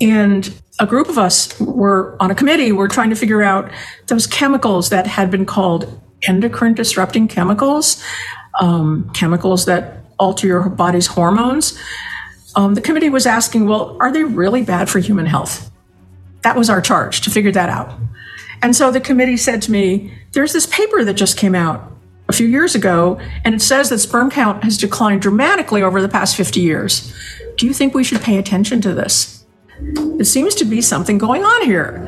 And a group of us were on a committee, we're trying to figure out those chemicals that had been called endocrine disrupting chemicals, um, chemicals that alter your body's hormones. Um, the committee was asking, well, are they really bad for human health? That was our charge to figure that out. And so the committee said to me, there's this paper that just came out a few years ago, and it says that sperm count has declined dramatically over the past 50 years. Do you think we should pay attention to this? It seems to be something going on here.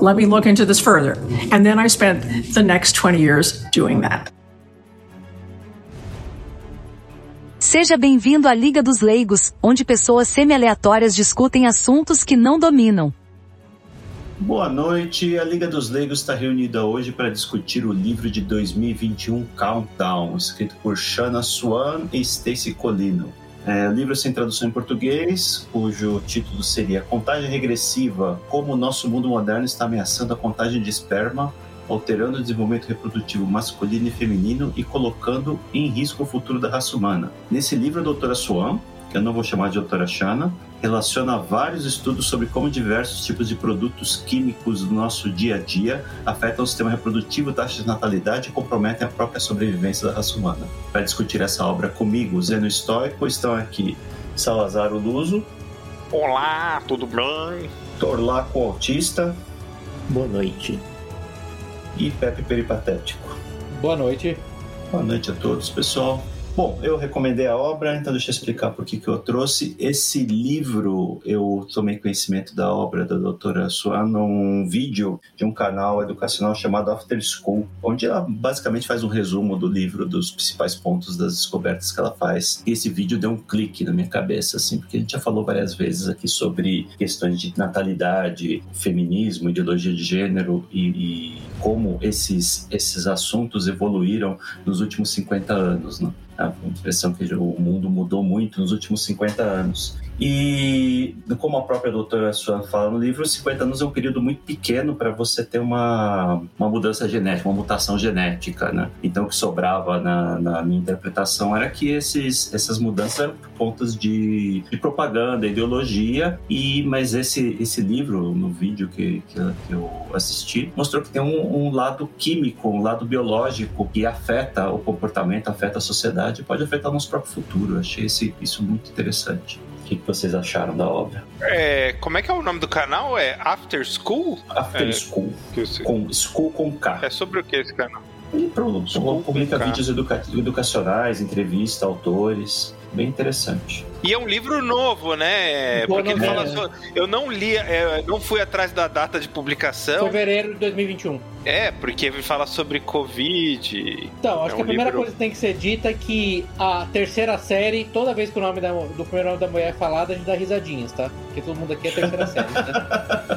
Let me look into this further. And then I spent the next 20 years doing that. Seja bem-vindo à Liga dos Leigos, onde pessoas semi-aleatórias discutem assuntos que não dominam. Boa noite. A Liga dos Leigos está reunida hoje para discutir o livro de 2021 Countdown, escrito por Shanna Swan e Stacy Colino. É, livro sem tradução em português, cujo título seria Contagem Regressiva: Como o nosso mundo moderno está ameaçando a contagem de esperma, alterando o desenvolvimento reprodutivo masculino e feminino e colocando em risco o futuro da raça humana. Nesse livro, a doutora Swan, que eu não vou chamar de doutora Shana, relaciona vários estudos sobre como diversos tipos de produtos químicos do nosso dia a dia afetam o sistema reprodutivo, taxa de natalidade e comprometem a própria sobrevivência da raça humana. Para discutir essa obra comigo, Zeno Estoico, estão aqui Salazar Luso. Olá, tudo bem? Torlaco Autista. Boa noite. E Pepe Peripatético. Boa noite. Boa noite a todos, pessoal. Bom, eu recomendei a obra, então deixa eu explicar por que, que eu trouxe. Esse livro, eu tomei conhecimento da obra da doutora Swan num vídeo de um canal educacional chamado After School, onde ela basicamente faz um resumo do livro, dos principais pontos das descobertas que ela faz. E esse vídeo deu um clique na minha cabeça, assim, porque a gente já falou várias vezes aqui sobre questões de natalidade, feminismo, ideologia de gênero e, e como esses, esses assuntos evoluíram nos últimos 50 anos, né? a impressão que o mundo mudou muito nos últimos 50 anos. E, como a própria doutora Swan fala no livro, 50 anos é um período muito pequeno para você ter uma, uma mudança genética, uma mutação genética, né? Então, o que sobrava na, na minha interpretação era que esses, essas mudanças eram por contas de, de propaganda, ideologia, e mas esse, esse livro, no vídeo que, que, que eu assisti, mostrou que tem um, um lado químico, um lado biológico que afeta o comportamento, afeta a sociedade, pode afetar o nosso próprio futuro. Eu achei esse, isso muito interessante. O que, vocês acharam da obra? É, como é que é o nome do canal? É After School? After é, School. Com, school com K. É sobre o que esse canal? Ele publica vídeos educa educacionais, entrevista, autores. Bem interessante. E é um livro novo, né? Porque ele fala sobre... Eu não li, é, não fui atrás da data de publicação. Fevereiro de 2021. É, porque ele fala sobre Covid. Então, acho é um que a primeira livro... coisa que tem que ser dita é que a terceira série, toda vez que o nome da, do primeiro nome da mulher é falado, a gente dá risadinhas, tá? Porque todo mundo aqui é terceira série, né?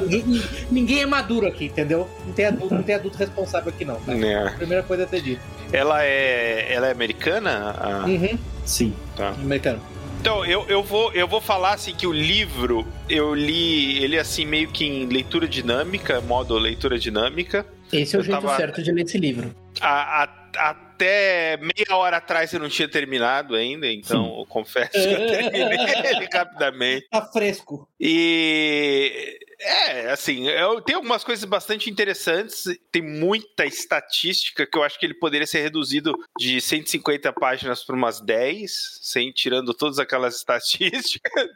ninguém, ninguém, é maduro aqui, entendeu? Não tem adulto, não tem adulto responsável aqui, não. Tá? É. A primeira coisa é ter dito. Ela é, ela é americana? A... Uhum. Sim. Tá. Americano. Então, eu, eu, vou, eu vou falar assim que o livro, eu li ele assim meio que em leitura dinâmica, modo leitura dinâmica. Esse é o eu jeito tava... certo de ler esse livro. A, a, até meia hora atrás eu não tinha terminado ainda, então eu confesso que eu terminei ele rapidamente. Tá fresco. E é, assim, eu, tem algumas coisas bastante interessantes, tem muita estatística que eu acho que ele poderia ser reduzido de 150 páginas para umas 10, sem tirando todas aquelas estatísticas.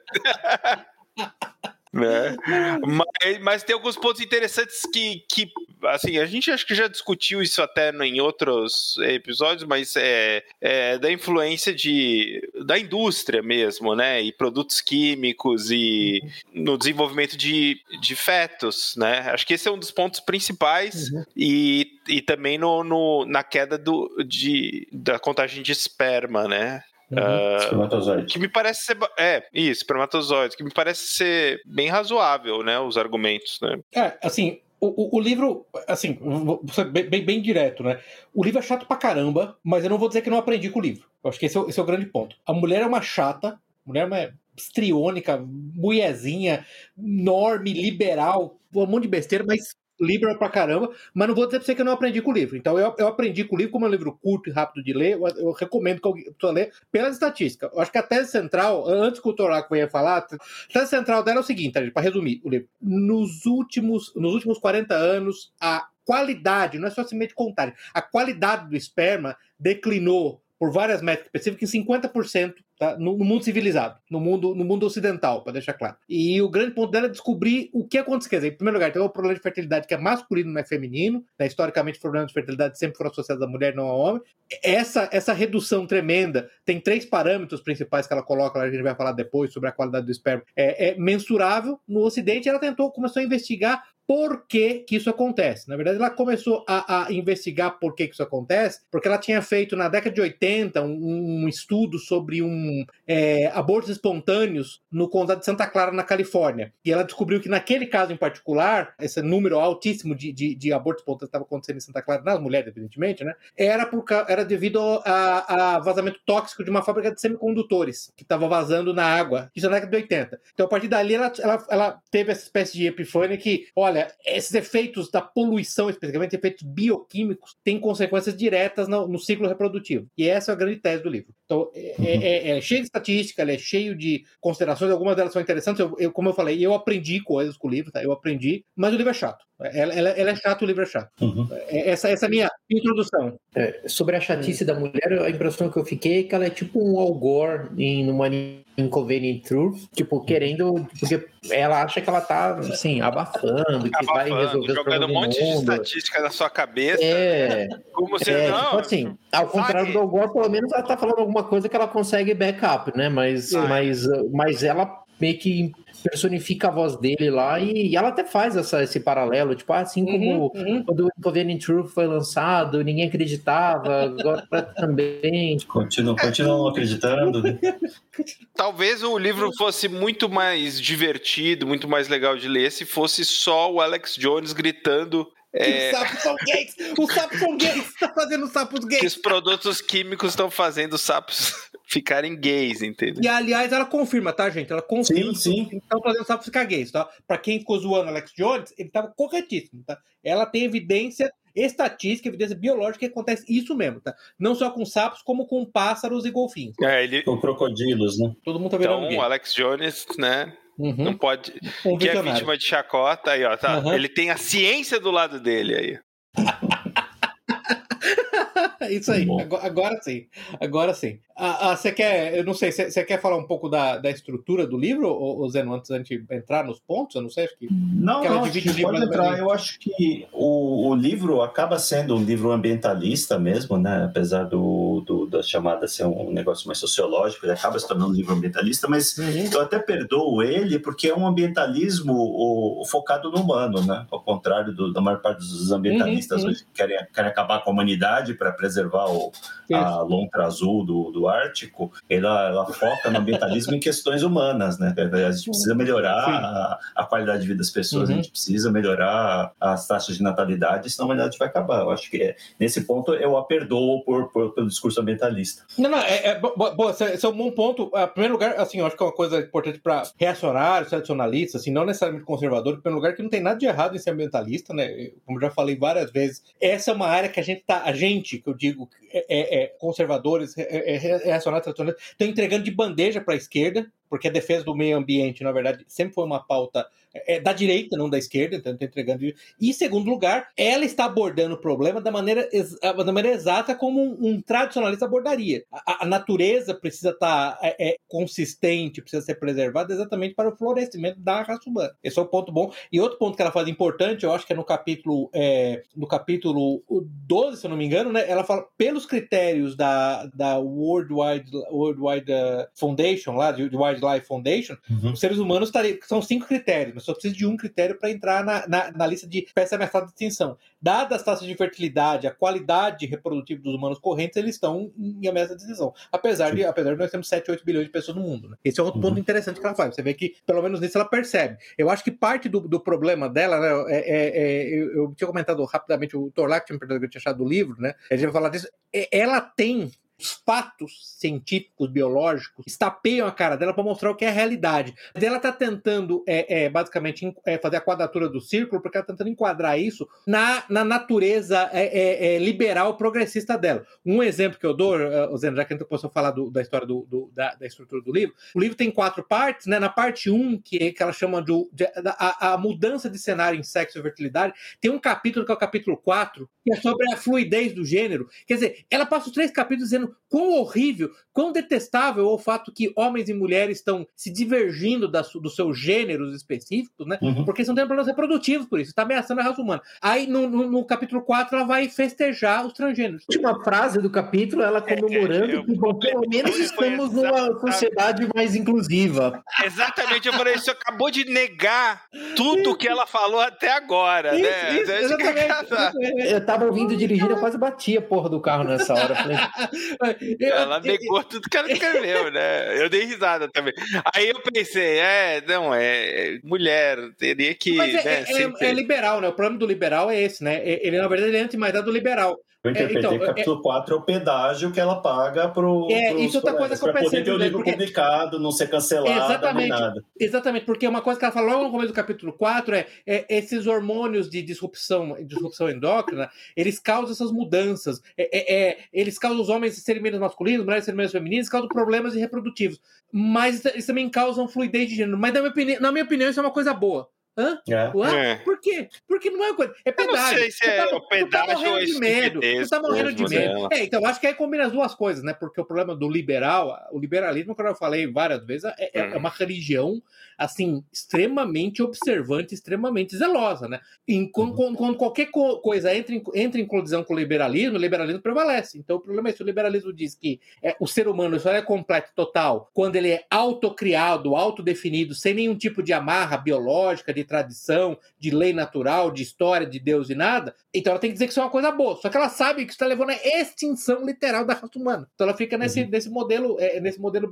Né? mas, mas, tem alguns pontos interessantes que, que, assim, a gente acho que já discutiu isso até em outros episódios, mas é, é da influência de, da indústria mesmo, né? E produtos químicos e no desenvolvimento de, de fetos, né? Acho que esse é um dos pontos principais uhum. e, e também no, no, na queda do, de, da contagem de esperma, né? Uhum. Uh, espermatozoide. Que me parece ser. É, isso, espermatozoide. Que me parece ser bem razoável, né? Os argumentos, né? É, assim, o, o, livro, assim, vou ser bem, bem, bem, direto, né? O livro é chato pra caramba, mas eu não vou dizer que não aprendi com o livro. Eu acho que esse é, esse é o grande ponto. A mulher é uma chata, a mulher é uma estriônica, mulherzinha, enorme, liberal, um monte de besteira, mas liberal pra caramba, mas não vou dizer pra você que eu não aprendi com o livro. Então eu, eu aprendi com o livro, como é um livro curto e rápido de ler, eu, eu recomendo que alguém pessoa ler pela estatística. Eu acho que a tese central, antes que o Toraco venha falar, a tese central dela é o seguinte, para resumir o livro. Nos últimos, nos últimos 40 anos, a qualidade, não é só simplesmente contagem, a qualidade do esperma declinou por várias métricas específicas em 50% tá? no, no, mundo civilizado, no mundo, no mundo ocidental, para deixar claro. E o grande ponto dela é descobrir o que acontece. Quer dizer, em primeiro lugar, tem o problema de fertilidade que é masculino, não é feminino. Né? Historicamente, problemas de fertilidade sempre foram associados à mulher, não ao homem. Essa, essa redução tremenda tem três parâmetros principais que ela coloca, a gente vai falar depois sobre a qualidade do esperma. É, é mensurável. No Ocidente, ela tentou, começou a investigar por que, que, isso acontece. Na verdade, ela começou a, a, investigar por que, que isso acontece, porque ela tinha feito na década de 80 um, um estudo sobre um é, abortos espontâneos no condado de Santa Clara, na Califórnia. E ela descobriu que naquele caso em particular, esse número altíssimo de, de, de abortos espontâneos que estava acontecendo em Santa Clara, nas mulheres, evidentemente, né, era, por, era devido a, a vazamento tóxico de uma fábrica de semicondutores que estava vazando na água. Isso na década de 80. Então, a partir dali, ela, ela, ela teve essa espécie de epifânia que, olha, olha, esses efeitos da poluição, especificamente efeitos bioquímicos, têm consequências diretas no, no ciclo reprodutivo. E essa é a grande tese do livro. Então, é, uhum. é, é cheio de estatística, é cheio de considerações, algumas delas são interessantes. Eu, eu, como eu falei, eu aprendi coisas com o livro, tá? eu aprendi, mas o livro é chato. Ela, ela, ela é chato, o livro é chato. Uhum. É, essa, essa é a minha introdução. É, sobre a chatice da mulher, a impressão que eu fiquei é que ela é tipo um Algor em uma Inconvenient Truth, tipo, querendo. Porque ela acha que ela tá, assim, abafando, que abafando, vai resolver jogando um monte de estatística na sua cabeça. É. Como se é, não. Tipo assim, ao contrário do Algor, pelo menos ela tá falando alguma coisa que ela consegue backup, né? Mas, mas, mas ela meio que personifica a voz dele lá e, e ela até faz essa, esse paralelo, tipo, assim como uhum, uhum. quando o Inconvenient Truth foi lançado, ninguém acreditava, agora também. Continuam, continuam acreditando, né? Talvez o livro fosse muito mais divertido, muito mais legal de ler se fosse só o Alex Jones gritando é... Os sapos são gays! Os sapos são gays! Está fazendo sapos gays! Que os produtos químicos estão fazendo os sapos ficarem gays, entendeu? E aliás, ela confirma, tá, gente? Ela confirma sim, sim. estão fazendo os sapos ficar gays, tá? Pra quem ficou zoando Alex Jones, ele estava corretíssimo, tá? Ela tem evidência estatística, evidência biológica que acontece isso mesmo, tá? Não só com sapos, como com pássaros e golfinhos. É, ele... Com crocodilos, né? Todo mundo tá virando então, gay. Alex Jones, né? Uhum. Não pode. Um que é vítima de chacota aí, ó. Tá? Uhum. Ele tem a ciência do lado dele aí. Isso aí, agora, agora, sim. Agora sim. Ah, ah, você quer, eu não sei, você quer falar um pouco da, da estrutura do livro, ou, Zeno, antes da gente entrar nos pontos? Eu não sei, acho que. Não, que não, acho que pode entrar. Eu acho que o, o livro acaba sendo um livro ambientalista mesmo, né? Apesar do, do da chamada ser um negócio mais sociológico, ele acaba se tornando um livro ambientalista, mas uhum. eu até perdoo ele porque é um ambientalismo o, focado no humano, né? Ao contrário do, da maior parte dos ambientalistas uhum, uhum. hoje que querem, querem acabar com a humanidade para preservar o, a lontra azul do, do Ártico, ela, ela foca no ambientalismo em questões humanas, né? A gente precisa melhorar a, a, qualidade de vida das pessoas, uhum. a gente precisa melhorar as taxas de natalidade, senão a humanidade vai acabar. Eu acho que é, nesse ponto eu a perdoo por, por, pelo discurso ambientalista. Não, não, é, é, bom, esse é um bom ponto. Em primeiro lugar, assim, eu acho que é uma coisa importante para reacionários, tradicionalistas, assim, não necessariamente conservador, em primeiro lugar, que não tem nada de errado em ser ambientalista, né? Como já falei várias vezes, essa é uma área que a gente tá, a gente, que eu digo, é, é, é conservadores, é, é, reacionários, tradicionalistas, estão entregando de bandeja para a esquerda, porque a defesa do meio ambiente, na verdade, sempre foi uma pauta é, da direita, não da esquerda, então está entregando. E, em segundo lugar, ela está abordando o problema da maneira, da maneira exata como um, um tradicionalista abordaria. A, a, natureza precisa estar tá, é, é, consistente, precisa ser preservada exatamente para o florescimento da raça humana. Esse é o ponto bom. E outro ponto que ela faz importante, eu acho que é no capítulo, é, no capítulo 12, se eu não me engano, né? Ela fala pelos critérios da, da World Wide, World Wide uh, Foundation, lá, de Wildlife Foundation, uhum. os seres humanos estariam, são cinco critérios, só precisa de um critério para entrar na, na, na, lista de espécies ameaçadas de extinção. Dadas as taxas de fertilidade, a qualidade reprodutiva dos humanos correntes, eles estão em ameaça de extinção. Apesar de, apesar de nós termos 7, 8 bilhões de pessoas no mundo. Né? Esse é outro uhum. ponto interessante que ela faz. Você vê que, pelo menos nisso, ela percebe. Eu acho que parte do, do problema dela, né, é, é, é eu, eu, tinha comentado rapidamente, o Torlac tinha me perguntado que eu tinha achado do livro, né? A gente vai falar disso. É, ela tem os fatos científicos, biológicos, estapeiam a cara dela para mostrar o que é a realidade. Ela está tentando, é, é basicamente, é, fazer a quadratura do círculo, porque ela está tentando enquadrar isso na, na natureza é, é, é, liberal progressista dela. Um exemplo que eu dou, uh, Zeno, já que a gente posso falar do, da história do, do da, da, estrutura do livro, o livro tem quatro partes, né? Na parte 1, um, que, que ela chama de, de a, a, mudança de cenário em sexo e fertilidade, tem um capítulo que é o capítulo 4, que é sobre a fluidez do gênero. Quer dizer, ela passa os três capítulos dizendo quão horrível, quão detestável é o fato que homens e mulheres estão se divergindo da, dos seus gêneros específicos, né? Uhum. Porque estão tendo problemas reprodutivos por isso, está ameaçando a raça humana. Aí no, no, no, capítulo 4 ela vai festejar os transgêneros. A última frase do capítulo, ela comemorando é, é, que bom, pelo menos estamos numa sociedade mais inclusiva. Exatamente, eu falei, isso acabou de negar tudo que ela falou até agora, isso, né? Isso, exatamente. Eu tava ouvindo dirigindo, eu quase bati a porra do carro nessa hora. Falei, ela negou tudo que ela escreveu, né? Eu dei risada também. Aí eu pensei, é, não, é mulher, teria que. Mas é, né, é, é, liberal, né? O problema do liberal é esse, né? Ele, na verdade, ele é anti-maidade do liberal. Eu interpretei é, então, que capítulo é, 4 é o pedágio que ela paga pro. É, pro isso é outra coisa que eu pensei. poder ter o livro porque... publicado, não ser cancelado, exatamente, nada. Exatamente, porque uma coisa que ela fala logo no começo do capítulo 4 é, é esses hormônios de disrupção, disrupção endócrina, eles causam essas mudanças. É, é, é eles causam os homens serem menos masculinos, mulheres serem menos femininas, causam problemas reprodutivos. Mas eles também causam fluidez de gênero. Mas, na minha opinião, na minha opinião isso é uma coisa boa. Hã? É. é. Por quê? Porque não é uma coisa. É pedágio. Eu não sei se é tá, o pedágio tá morrendo de medo. Você tá morrendo de medo. É, então acho que aí combina as duas coisas, né? Porque o problema do liberal, o liberalismo, como eu falei várias vezes, é, é, é uma religião assim, extremamente observante, extremamente zelosa, né? Em, quando, uhum. quando, qualquer coisa entra em, entra em colisão com o liberalismo, o liberalismo prevalece. Então o problema é se o liberalismo diz que é, o ser humano só é completo total quando ele é autocriado, autodefinido, sem nenhum tipo de amarra biológica, de tradição, de lei natural, de história, de Deus e nada, então ela tem que dizer que isso é uma coisa boa. Só que ela sabe que isso está levando à extinção literal da raça humana. Então ela fica nesse, uhum. nesse modelo, é, nesse modelo,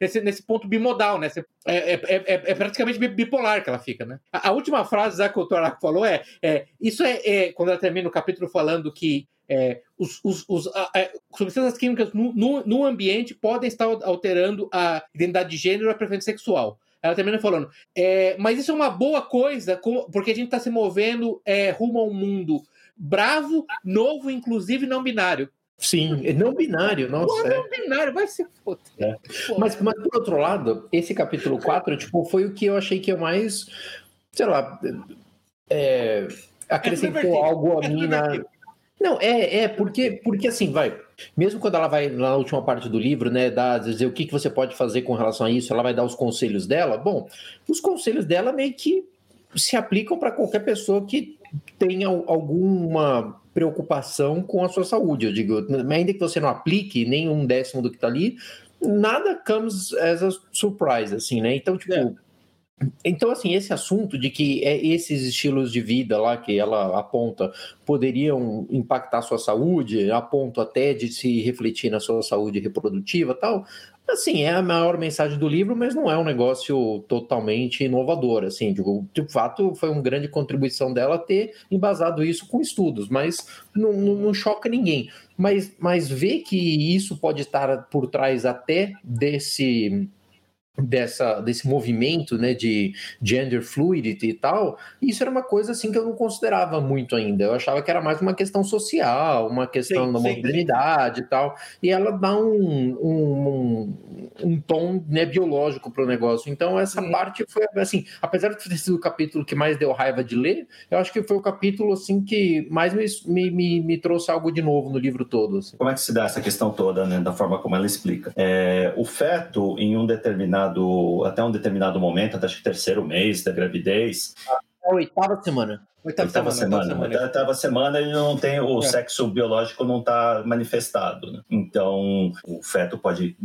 nesse, nesse ponto bimodal, né? É, é, é, é, praticamente bipolar que ela fica, né? A, a última frase que o Torak falou é, é isso é, é, quando ela termina o capítulo falando que é, os, os, os a, a, substâncias químicas no, no, no, ambiente podem estar alterando a identidade de gênero e a preferência sexual. Ela termina falando, é, mas isso é uma boa coisa, porque a gente está se movendo é, rumo a um mundo bravo, novo, inclusive não binário. Sim, é não binário, nossa. Não, é. binário, vai ser foda. É. Mas, mas, por outro lado, esse capítulo 4, tipo, foi o que eu achei que eu mais, sei lá, é, acrescentou é algo a mim na... Não, é, é, porque, porque assim, vai, mesmo quando ela vai na última parte do livro, né, dar, dizer o que, que você pode fazer com relação a isso, ela vai dar os conselhos dela, bom, os conselhos dela meio que se aplicam para qualquer pessoa que tenha alguma preocupação com a sua saúde. Eu digo, ainda que você não aplique nem um décimo do que está ali, nada comes as a surprise, assim, né? Então, tipo. É. Então, assim, esse assunto de que é esses estilos de vida lá que ela aponta poderiam impactar a sua saúde, a ponto até de se refletir na sua saúde reprodutiva tal, Assim, é a maior mensagem do livro, mas não é um negócio totalmente inovador, assim, de, fato foi uma grande contribuição dela ter embasado isso com estudos, mas não, não, não choca ninguém. Mas, mas ver que isso pode estar por trás até desse dessa, desse movimento né, de gender fluidity e tal, isso era uma coisa assim que eu não considerava muito ainda. Eu achava que era mais uma questão social, uma questão sim, da sim, modernidade sim. e tal. E ela dá um, um, um tom né, biológico para o negócio. Então, essa parte foi assim, apesar de ter sido o capítulo que mais deu raiva de ler, eu acho que foi o capítulo assim que mais me, me, me trouxe algo de novo no livro todo. Assim. Como é que se dá essa questão toda, né, da forma como ela explica? É, o feto, em um determinado determinado, até um determinado momento, até acho que terceiro mês da gravidez. A oitava semana. Oitava, oitava semana. semana. Oitava, oitava semana ele não tem o é. sexo biológico não está manifestado. Né? Então o feto pode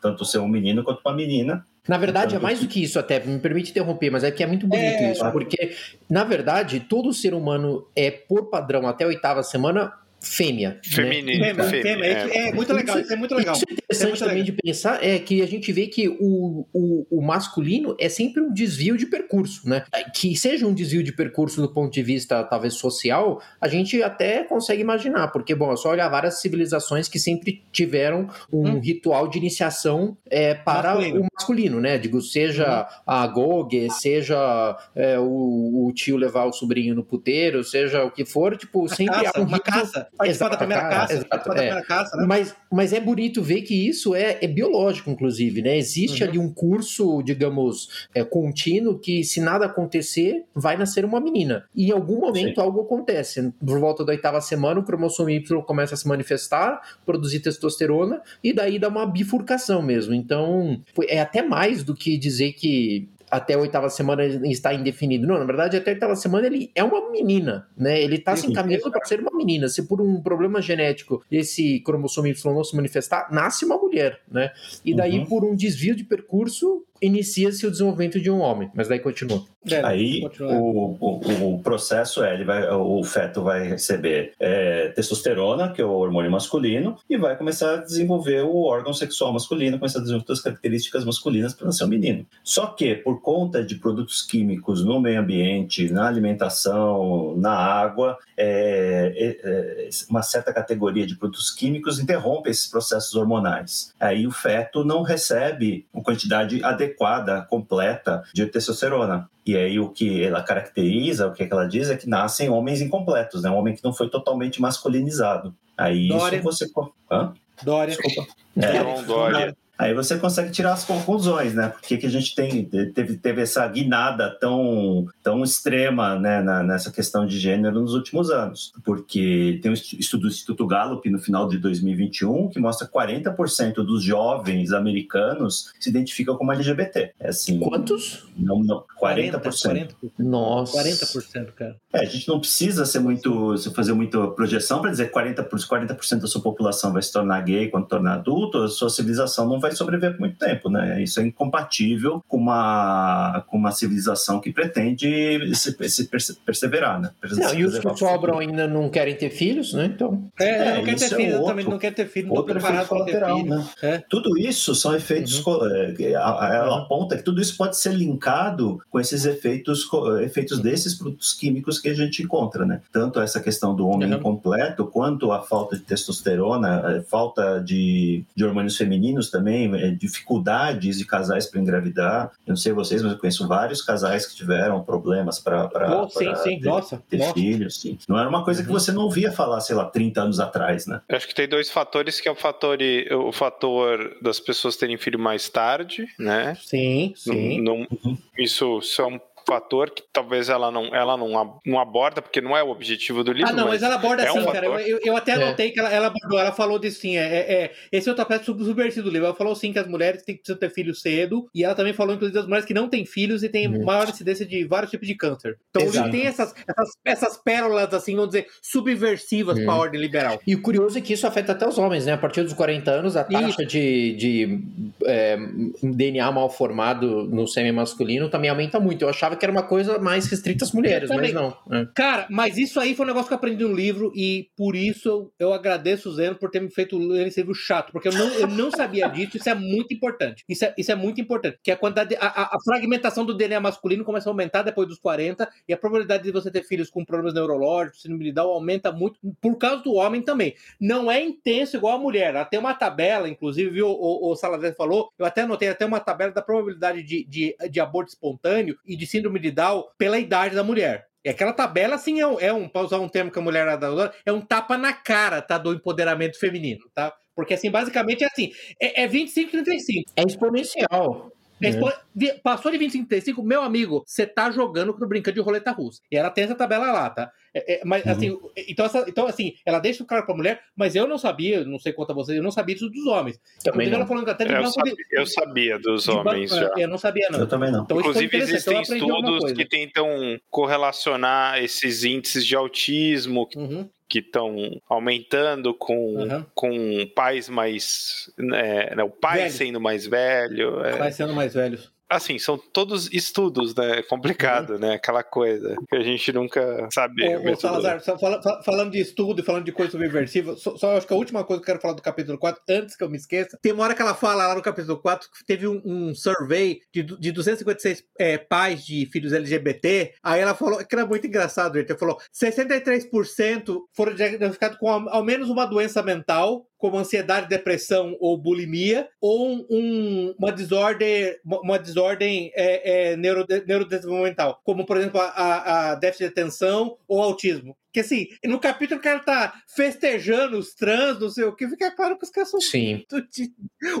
tanto ser um menino quanto uma menina. Na verdade, é mais do que isso até, me permite interromper, mas é que é muito bonito é, isso, porque, na verdade, todo ser humano é, por padrão, até a oitava semana, fêmea. Feminino. Né? Fêmea, fêmea. É. é. muito legal, isso é muito legal. Isso é interessante é também legal. de pensar é que a gente vê que o, o, o, masculino é sempre um desvio de percurso, né? Que seja um desvio de percurso do ponto de vista, talvez, social, a gente até consegue imaginar, porque, bom, é só olhar várias civilizações que sempre tiveram um hum. ritual de iniciação é, para masculino. o masculino, né? Digo, seja hum. a Gogue, seja é, o, o, tio levar o sobrinho no puteiro, seja o que for, tipo, sempre caça, há um rito... caça participar da primeira caça. Exato, é. da primeira caça né? mas, mas é bonito ver que isso é, é biológico, inclusive, né? Existe uhum. ali um curso, digamos, é, contínuo que se nada acontecer, vai nascer uma menina. E em algum momento Sim. algo acontece. Por volta da oitava semana, o cromossomo Y começa a se manifestar, produzir testosterona, e daí dá uma bifurcação mesmo. Então, é até mais do que dizer que até a oitava semana está indefinido. Não, na verdade, até a oitava semana ele é uma menina, né? Ele está se encaminhando para ser uma menina. Se por um problema genético esse cromossomo Y não se manifestar, nasce uma mulher, né? E daí, uhum. por um desvio de percurso, inicia-se o desenvolvimento de um homem, mas daí continua. É, Aí o, o, o, processo é, ele vai, o feto vai receber é, testosterona, que é o hormônio masculino, e vai começar a desenvolver o órgão sexual masculino, começar a desenvolver as características masculinas para nascer um menino. Só que, por conta de produtos químicos no meio ambiente, na alimentação, na água, é, é, é uma certa categoria de produtos químicos interrompe esses processos hormonais. Aí o feto não recebe uma quantidade adequada, completa de testosterona. E aí o que ela caracteriza, o que ela diz é que nascem homens incompletos, né? Um homem que não foi totalmente masculinizado. Aí Dória. isso você... Hã? Dória. Desculpa. É, Dória. Aí você consegue tirar as conclusões, né? Porque que a gente tem, teve, teve essa guinada tão, tão extrema né, na, nessa questão de gênero nos últimos anos. Porque tem um estudo do Instituto Gallup no final de 2021 que mostra que 40% dos jovens americanos se identificam como LGBT. É assim, Quantos? Não, não, 40%. 40%. Nossa. 40%, cara. É, a gente não precisa ser muito, fazer muita projeção para dizer que 40%, 40 da sua população vai se tornar gay quando tornar adulto, a sua civilização não vai sobreviver por muito tempo, né? Isso é incompatível com uma, com uma civilização que pretende se, se perseverar, né? Não, e os que sobram ainda não querem ter filhos, né? Então. É, é não quer ter é filhos, outro, também não quer ter filhos, outro efeito colateral, né? É. Tudo isso são efeitos, uhum. ela uhum. aponta que tudo isso pode ser linkado com esses efeitos, efeitos desses produtos químicos que a gente encontra, né? Tanto essa questão do homem uhum. incompleto, quanto a falta de testosterona, a falta de, de hormônios femininos também, também é, dificuldades de casais para engravidar. Eu não sei vocês, mas eu conheço vários casais que tiveram problemas para oh, ter, nossa, ter nossa. filhos. Sim. Não era uma coisa que uhum. você não ouvia falar, sei lá, 30 anos atrás, né? Eu acho que tem dois fatores, que é o fator, o fator das pessoas terem filho mais tarde, né? Sim, sim. Não, não, uhum. Isso são fator que talvez ela não, ela não, não aborda, porque não é o objetivo do livro. Ah, não, mas, mas ela aborda é sim, um cara. Eu, eu, até é. anotei é. que ela, ela abordou, ela falou disso sim. É, é, é esse é o tapete subversivo do livro. Ela falou sim que as mulheres têm, precisam ter filhos cedo, e ela também falou, inclusive, das mulheres que não têm filhos e têm hum. maior incidência de vários tipos de câncer. Então Exato. tem essas, essas, essas pérolas, assim, vamos dizer, subversivas hum. para a ordem liberal. E o curioso é que isso afeta até os homens, né? A partir dos 40 anos, a taxa de, de é, DNA mal formado no sêmen masculino também aumenta muito. Eu achava que era uma coisa mais restrita às mulheres, mas não. É. Cara, mas isso aí foi um negócio que eu aprendi no livro e por isso eu agradeço o Zeno por ter me feito ler esse livro chato, porque eu não, eu não sabia disso, isso é muito importante. Isso é, isso é muito importante, que a quantidade, a, a, fragmentação do DNA masculino começa a aumentar depois dos 40 e a probabilidade de você ter filhos com problemas neurológicos, síndrome de Down, aumenta muito por causa do homem também. Não é intenso igual a mulher, ela tem uma tabela, inclusive, viu, o, o Salazar falou, eu até anotei até uma tabela da probabilidade de, de, de aborto espontâneo e de síndrome de Down pela idade da mulher. E aquela tabela, assim, é um, é um para usar um termo que a mulher adora, é um tapa na cara, tá? Do empoderamento feminino, tá? Porque, assim, basicamente é assim: é, é 25 35. É exponencial. É. Passou de 25 35, meu amigo, você tá jogando no brincando de roleta russa. E ela tem essa tabela lá, tá? É, é, mas, uhum. assim, então, essa, então, assim, ela deixa o cara pra mulher, mas eu não sabia, não sei quanto a vocês, eu não sabia isso dos homens. Também ela falando até de eu, sabia, de, eu sabia dos homens já. Eu não sabia, não. Eu também não. Então, Inclusive, existem então, estudos que tentam correlacionar esses índices de autismo uhum que estão aumentando com, uhum. com pais mais. É, né, o pai Velho. sendo mais velho. É... Pai sendo mais velhos. Assim, são todos estudos, né? É complicado, uhum. né? Aquela coisa que a gente nunca sabe. Ô, ô Salazar, fala, falando de estudo e falando de coisa subversiva, só, só acho que a última coisa que eu quero falar do capítulo 4, antes que eu me esqueça, tem uma hora que ela fala lá no capítulo 4 que teve um, um survey de, de 256 é, pais de filhos LGBT, aí ela falou, que era muito engraçado, gente, ela falou, 63% foram diagnosticados com ao, ao menos uma doença mental, como ansiedade, depressão ou bulimia, ou um, uma desordem, uma desordem é, é, neuro, neurodesenvolvimental, como por exemplo a, a déficit de atenção ou autismo. Que assim, no capítulo o cara tá festejando os trans, não sei o que, fica claro que os caras são Sim.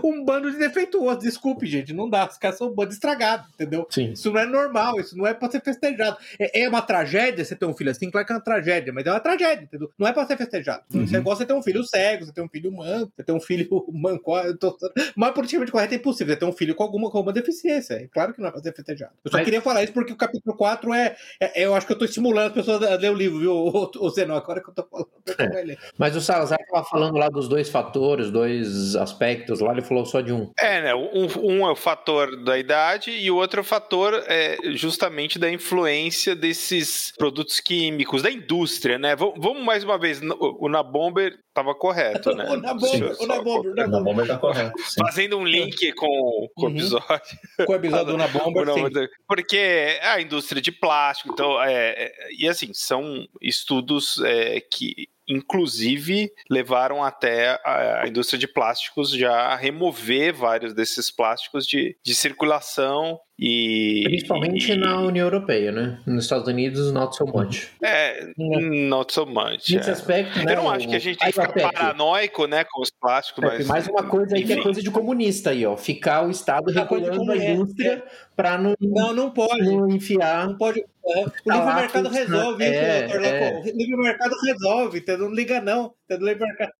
um bando de defeituosos. Desculpe, gente, não dá. Os caras são um bando estragado, entendeu? Sim. Isso não é normal, isso não é pra ser festejado. É, é, uma tragédia você ter um filho assim, claro que é uma tragédia, mas é uma tragédia, entendeu? Não é pra ser festejado. Uhum. Você gosta de ter um filho cego, você ter um filho manco, você ter um filho manco. Tô... Mas politicamente correto é impossível, você ter um filho com alguma, com alguma deficiência. É claro que não é pra ser festejado. Eu só mas... queria falar isso porque o capítulo 4 é, é, Eu acho que eu tô estimulando as pessoas a ler o livro, viu? O, Zenon, agora que eu tô falando. É. Mas o Salazar estava falando lá dos dois fatores, dois aspectos lá, ele falou só de um. É, né? Um, um é o fator da idade e o outro é o fator é, justamente da influência desses produtos químicos, da indústria, né? Vamos, vamos mais uma vez, o Nabomber estava correto, né? o Nabomber, o Nabomber, o Nabomber tá correto. Sim. Fazendo um link com, com o uhum. episódio. Com o episódio do Nabomber, sim. Porque a indústria de plástico, então, é, é, e assim, são estudos é, que inclusive levaram até a, indústria de plásticos já a remover vários desses plásticos de, de circulação e, Principalmente e, na União Europeia, né? Nos Estados Unidos, not so much. É, not so much. Nesse é. aspecto, né? Eu não acho que a gente tem que ficar paranoico, né, com os plásticos, mas... Mais uma coisa aí enfim. que é coisa de comunista aí, ó. Ficar o Estado regulando a indústria é. para não... Não, não pode. Não enfiar... Não pode... É. O tá livre mercado resolve é, isso, é. O livre mercado resolve, entendeu? Não liga não.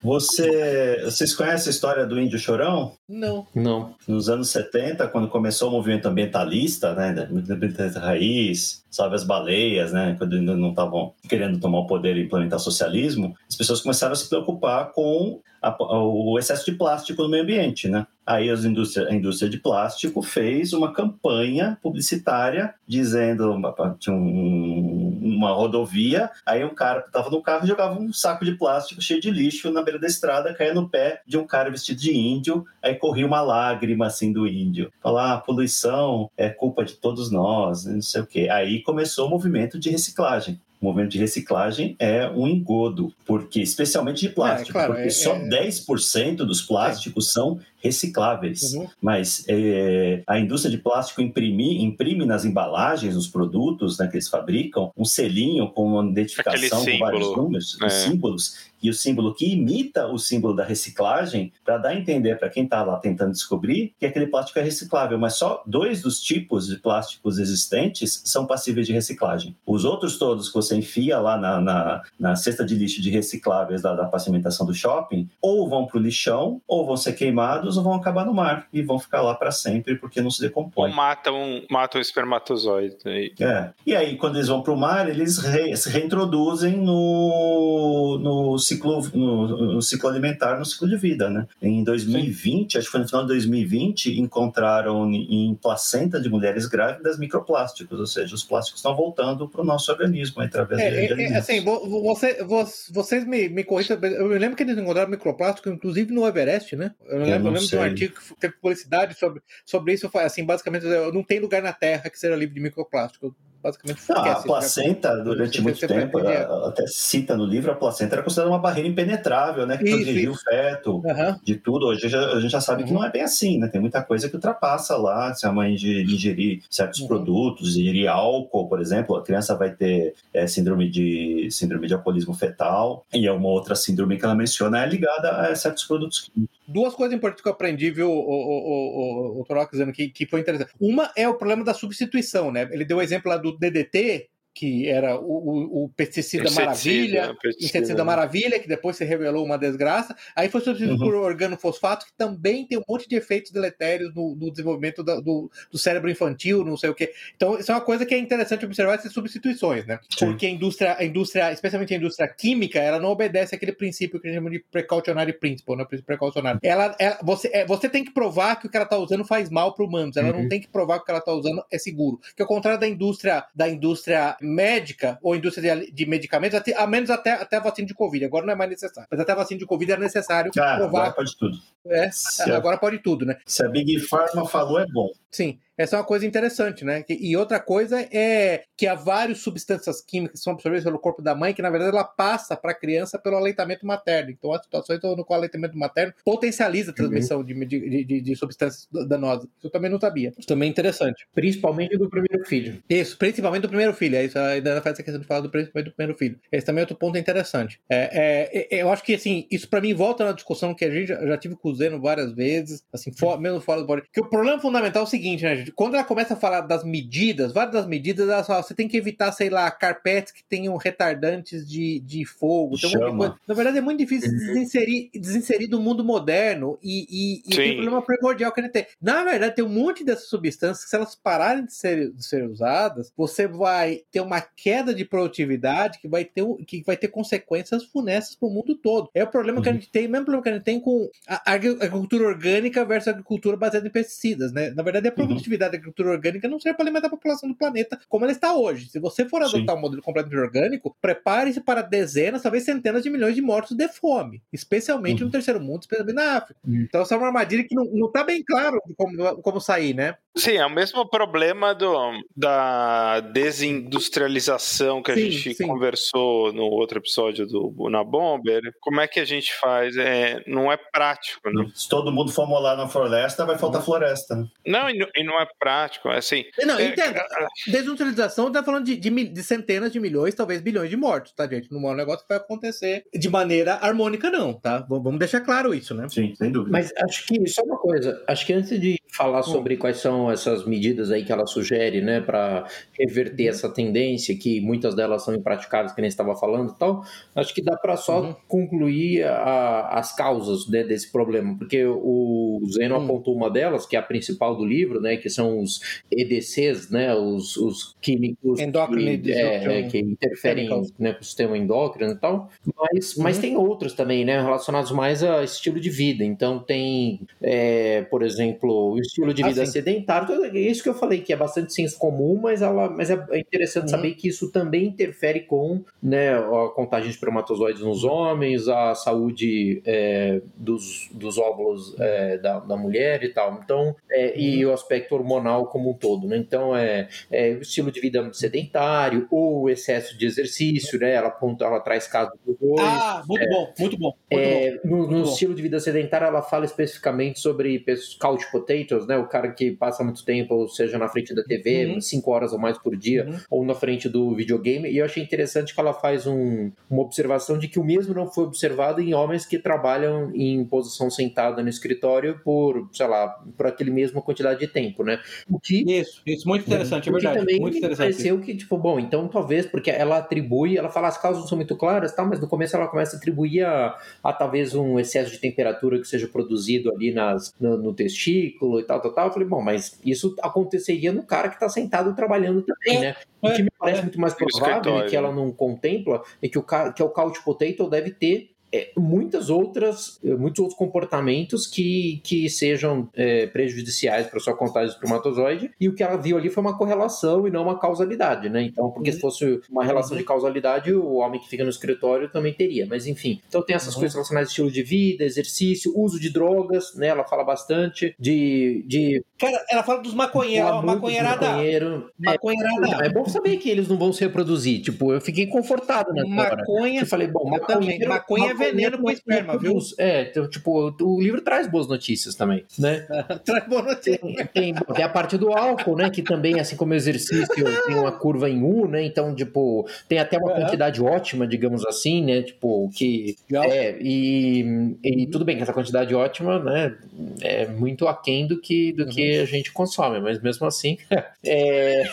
Você, vocês conhecem a história do índio chorão? Não. Não. Nos anos 70, quando começou o movimento ambientalista, né, da raiz, salve as baleias, né, quando ainda não estavam querendo tomar o poder e implementar socialismo, as pessoas começaram a se preocupar com a, o excesso de plástico no meio ambiente, né? Aí as indústria, a indústria de plástico fez uma campanha publicitária dizendo tinha um, uma rodovia, aí um cara estava no carro e jogava um saco de plástico cheio de lixo na beira da estrada, caía no pé de um cara vestido de índio, aí corria uma lágrima assim do índio. Falar, ah, a poluição é culpa de todos nós, não sei o quê. Aí começou o movimento de reciclagem o movimento de reciclagem é um engodo, porque especialmente de plástico, é, claro, porque é, só é... 10% dos plásticos são recicláveis. Uhum. Mas é, a indústria de plástico imprime, imprime nas embalagens, nos produtos né, que eles fabricam, um selinho com uma identificação com vários números, é. símbolos, e o símbolo que imita o símbolo da reciclagem, para dar a entender para quem está lá tentando descobrir que aquele plástico é reciclável, mas só dois dos tipos de plásticos existentes são passíveis de reciclagem. Os outros todos que você enfia lá na, na, na cesta de lixo de recicláveis da, da pavimentação do shopping, ou vão para o lixão, ou vão ser queimados, vão acabar no mar e vão ficar lá para sempre porque não se decompõem. Ou matam, matam o espermatozoide. É. E aí, quando eles vão para o mar, eles re, se reintroduzem no, no ciclo, no, no, ciclo alimentar, no ciclo de vida, né? Em 2020, Sim. acho que foi no final de 2020, encontraram em placenta de mulheres grávidas microplásticos, ou seja, os plásticos estão voltando para o nosso organismo através é, de, é, é, Assim, você, vocês me, me corrigem, eu me lembro que eles encontraram microplástico, inclusive no Everest, né? Eu, eu lembro, eu de um artigo que teve publicidade sobre, sobre isso, assim, basicamente, não tem lugar na Terra que seja livre de microplástico basicamente ah, a placenta, durante muito tempo, até cita no livro, a placenta era considerada uma barreira impenetrável, né? Que protegia o feto uhum. de tudo. Hoje já, a gente já sabe uhum. que não é bem assim, né? Tem muita coisa que ultrapassa lá. Se a mãe ingerir certos uhum. produtos, ingerir álcool, por exemplo, a criança vai ter é, síndrome, de, síndrome de alcoolismo fetal. E é uma outra síndrome que ela menciona é ligada a certos produtos Duas coisas importantes que eu aprendi, viu, o, o, o, o, dizendo que, que foi interessante. Uma é o problema da substituição, né? Ele deu o exemplo lá do DDT, que era o, o, o pesticida, maravilha, né? pesticida. inseticida maravilha, que depois se revelou uma desgraça. Aí foi substituído uhum. por organofosfato, que também tem um monte de efeitos deletérios no, no desenvolvimento da, do, do, cérebro infantil, não sei o quê. Então, isso é uma coisa que é interessante observar essas substituições, né? Sim. Porque a indústria, a indústria, especialmente a indústria química, ela não obedece aquele princípio que a gente chama de precautionary principle, né? Princípio precaucionário. Ela, ela, você, é, você tem que provar que o que ela está usando faz mal para humanos. Ela uhum. não tem que provar que o que ela está usando é seguro. Que ao contrário da indústria, da indústria médica ou indústria de, medicamentos, até, a menos até, até a vacina de Covid. Agora não é mais necessário. Mas até a vacina de Covid era necessário ah, provar. Agora pode tudo. É, agora pode tudo, né? Se a Big Pharma falou, é bom. Sim. Essa é uma coisa interessante, né? E outra coisa é que há várias substâncias químicas que são absorvidas pelo corpo da mãe, que na verdade ela passa para a criança pelo aleitamento materno. Então, há situações no qual o aleitamento materno potencializa a transmissão uhum. de, de, de, de, substâncias danosas. Isso eu também não sabia. Isso também é interessante. Principalmente do primeiro filho. Isso, principalmente do primeiro filho. Isso ainda faz essa questão de falar do principalmente do primeiro filho. Esse também é outro ponto interessante. É, é, é eu acho que, assim, isso para mim volta na discussão que a gente já, já tive com o Zeno várias vezes, assim, for, mesmo fora do body. Que o problema fundamental é o seguinte, né, gente? Quando ela começa a falar das medidas, várias das medidas, ela fala, você tem que evitar, sei lá, carpetes que tenham retardantes de, de fogo. Então, na verdade, é muito difícil uhum. desinserir, desinserir do mundo moderno e, e, e tem um problema primordial que a gente tem. Na verdade, tem um monte dessas substâncias que, se elas pararem de ser, de ser usadas, você vai ter uma queda de produtividade que vai ter, que vai ter consequências funestas para o mundo todo. É o problema uhum. que a uhum. gente tem, o mesmo problema que a gente tem com a agricultura orgânica versus a agricultura baseada em pesticidas, né? Na verdade, uhum. Produtividade uhum. da agricultura orgânica não serve para alimentar a população do planeta como ela está hoje. Se você for adotar Sim. um modelo completamente orgânico, prepare-se para dezenas, talvez centenas de milhões de mortos de fome, especialmente uhum. no terceiro mundo, especialmente na África. Uhum. Então, essa é uma armadilha que não, está bem claro como, como sair, né? Sim, é o mesmo problema do, da desindustrialização que a sim, gente sim. conversou no outro episódio do Na Bomber. Como é que a gente faz? É, não é prático, né? Se todo mundo for molar na floresta, vai faltar floresta. Né? Não, e não é prático assim. Não, é, entenda. É, Desindustrialização tá falando de, de, de, centenas de milhões, talvez bilhões de mortos, tá, gente? Não é um negócio que vai acontecer de maneira harmônica, não, tá? Vamos deixar claro isso, né? Sim, sem dúvida. Mas acho que, só uma coisa, acho que antes de falar hum. sobre quais são essas medidas aí que ela sugere, né, para reverter essa tendência, que muitas delas são impraticáveis, que nem estava falando e tal, acho que dá para só uhum. concluir a, as causas né, desse problema, porque o Zeno hum. apontou uma delas, que é a principal do livro, né, que são os EDCs, né, os, os químicos que, é, que interferem né, com o sistema endócrino e tal, mas, mas uhum. tem outros também, né, relacionados mais a estilo de vida. Então tem, é, por exemplo, o estilo de vida ah, sedentário, é isso que eu falei, que é bastante senso comum, mas, ela, mas é, é interessante uhum. saber que isso também interfere com né, a contagem de espermatozoides nos homens, a saúde é, dos, dos óvulos é, da, da mulher e tal. Então, é, e uhum. Aspecto hormonal como um todo, né? Então é, é o estilo de vida sedentário ou excesso de exercício, né? Ela aponta, ela traz casos dos dois. Ah, muito é, bom, muito bom. Muito é, bom no, no bom. estilo de vida sedentário, ela fala especificamente sobre couch potatoes, né? O cara que passa muito tempo, ou seja, na frente da TV, uhum. cinco horas ou mais por dia, uhum. ou na frente do videogame. E eu achei interessante que ela faz um, uma observação de que o mesmo não foi observado em homens que trabalham em posição sentada no escritório por, sei lá, por aquele mesmo quantidade de tempo, né? O que isso, isso muito interessante, é verdade. Também muito interessante. pareceu que, tipo, bom, então talvez, porque ela atribui, ela fala as causas não são muito claras, tá, mas no começo ela começa a atribuir a, a talvez um excesso de temperatura que seja produzido ali nas, no, no testículo e tal, tal, tal. Eu falei, bom, mas isso aconteceria no cara que está sentado trabalhando também, é, né? O que me parece é, muito mais provável e que ela não contempla é que o, que é o couch potato deve ter é, muitas outras, é, muitos outros comportamentos que, que sejam é, prejudiciais para sua contagem de espermatozoide, e o que ela viu ali foi uma correlação e não uma causalidade, né? Então, porque se fosse uma relação de causalidade, o homem que fica no escritório também teria, mas enfim. Então tem essas uhum. coisas relacionadas ao estilo de vida, exercício, uso de drogas, né? Ela fala bastante de... de... Cara, ela fala dos maconheiros, maconheirada. Maconheiro. Maconheirada. É, é bom saber que eles não vão se reproduzir, tipo, eu fiquei confortado na Maconha... Eu falei, bom, maconha, maconha é veneno pro esperma, viu? É, então, tipo, o livro traz boas notícias também, né? traz boas notícias. Tem, tem, a parte do álcool, né? Que também, assim como exercício, tem uma curva em U, né? Então, tipo, tem até uma quantidade ótima, digamos assim, né? Tipo, que. É, e, e tudo bem que essa quantidade ótima, né? É muito aquém do que, do uhum. que a gente consome, mas mesmo assim. é,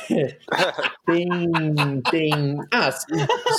tem. tem ah,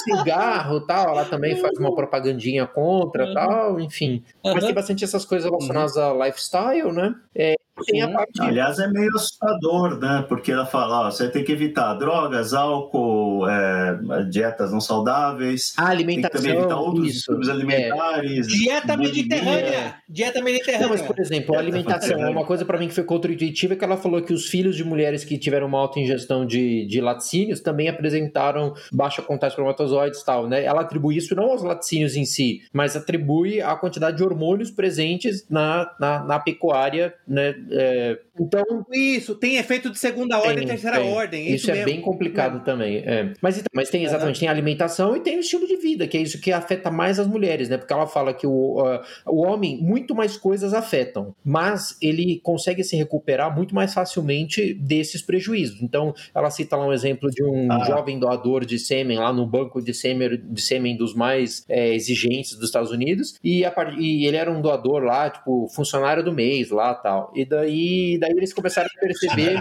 cigarro tal, ela também faz uma propagandinha contra uhum. tal, enfim. Uhum. Mas tem bastante essas coisas relacionadas uhum. a lifestyle, né? É, a parte... Aliás, é meio assustador, né? Porque ela fala, ó, você tem que evitar drogas, álcool, é, dietas não saudáveis. A alimentação. Tem que também evitar outros isso, alimentares. É. Dieta mediterrânea. Dieta mediterrânea. Não, mas, por exemplo, a alimentação é uma coisa para mim que foi contra-intuitiva, que ela falou que os filhos de mulheres que tiveram uma alta ingestão de, de laticínios também apresentaram baixa contagem de espermatozoides e tal, né? Ela atribui isso não aos laticínios em si, mas atribui à quantidade de hormônios presentes na, na, na pecuária, né? uh, então. Isso, tem efeito de segunda tem, ordem e terceira tem. ordem. Isso, isso é bem complicado é. também. É. Mas, então, mas tem exatamente, tem alimentação e tem o estilo de vida, que é isso que afeta mais as mulheres, né? Porque ela fala que o, uh, o homem, muito mais coisas afetam, mas ele consegue se recuperar muito mais facilmente desses prejuízos. Então, ela cita lá um exemplo de um ah. jovem doador de sêmen lá no banco de sêmen, de sêmen dos mais é, exigentes dos Estados Unidos, e, a, e ele era um doador lá, tipo, funcionário do mês lá tal. E daí, daí eles começaram a perceber,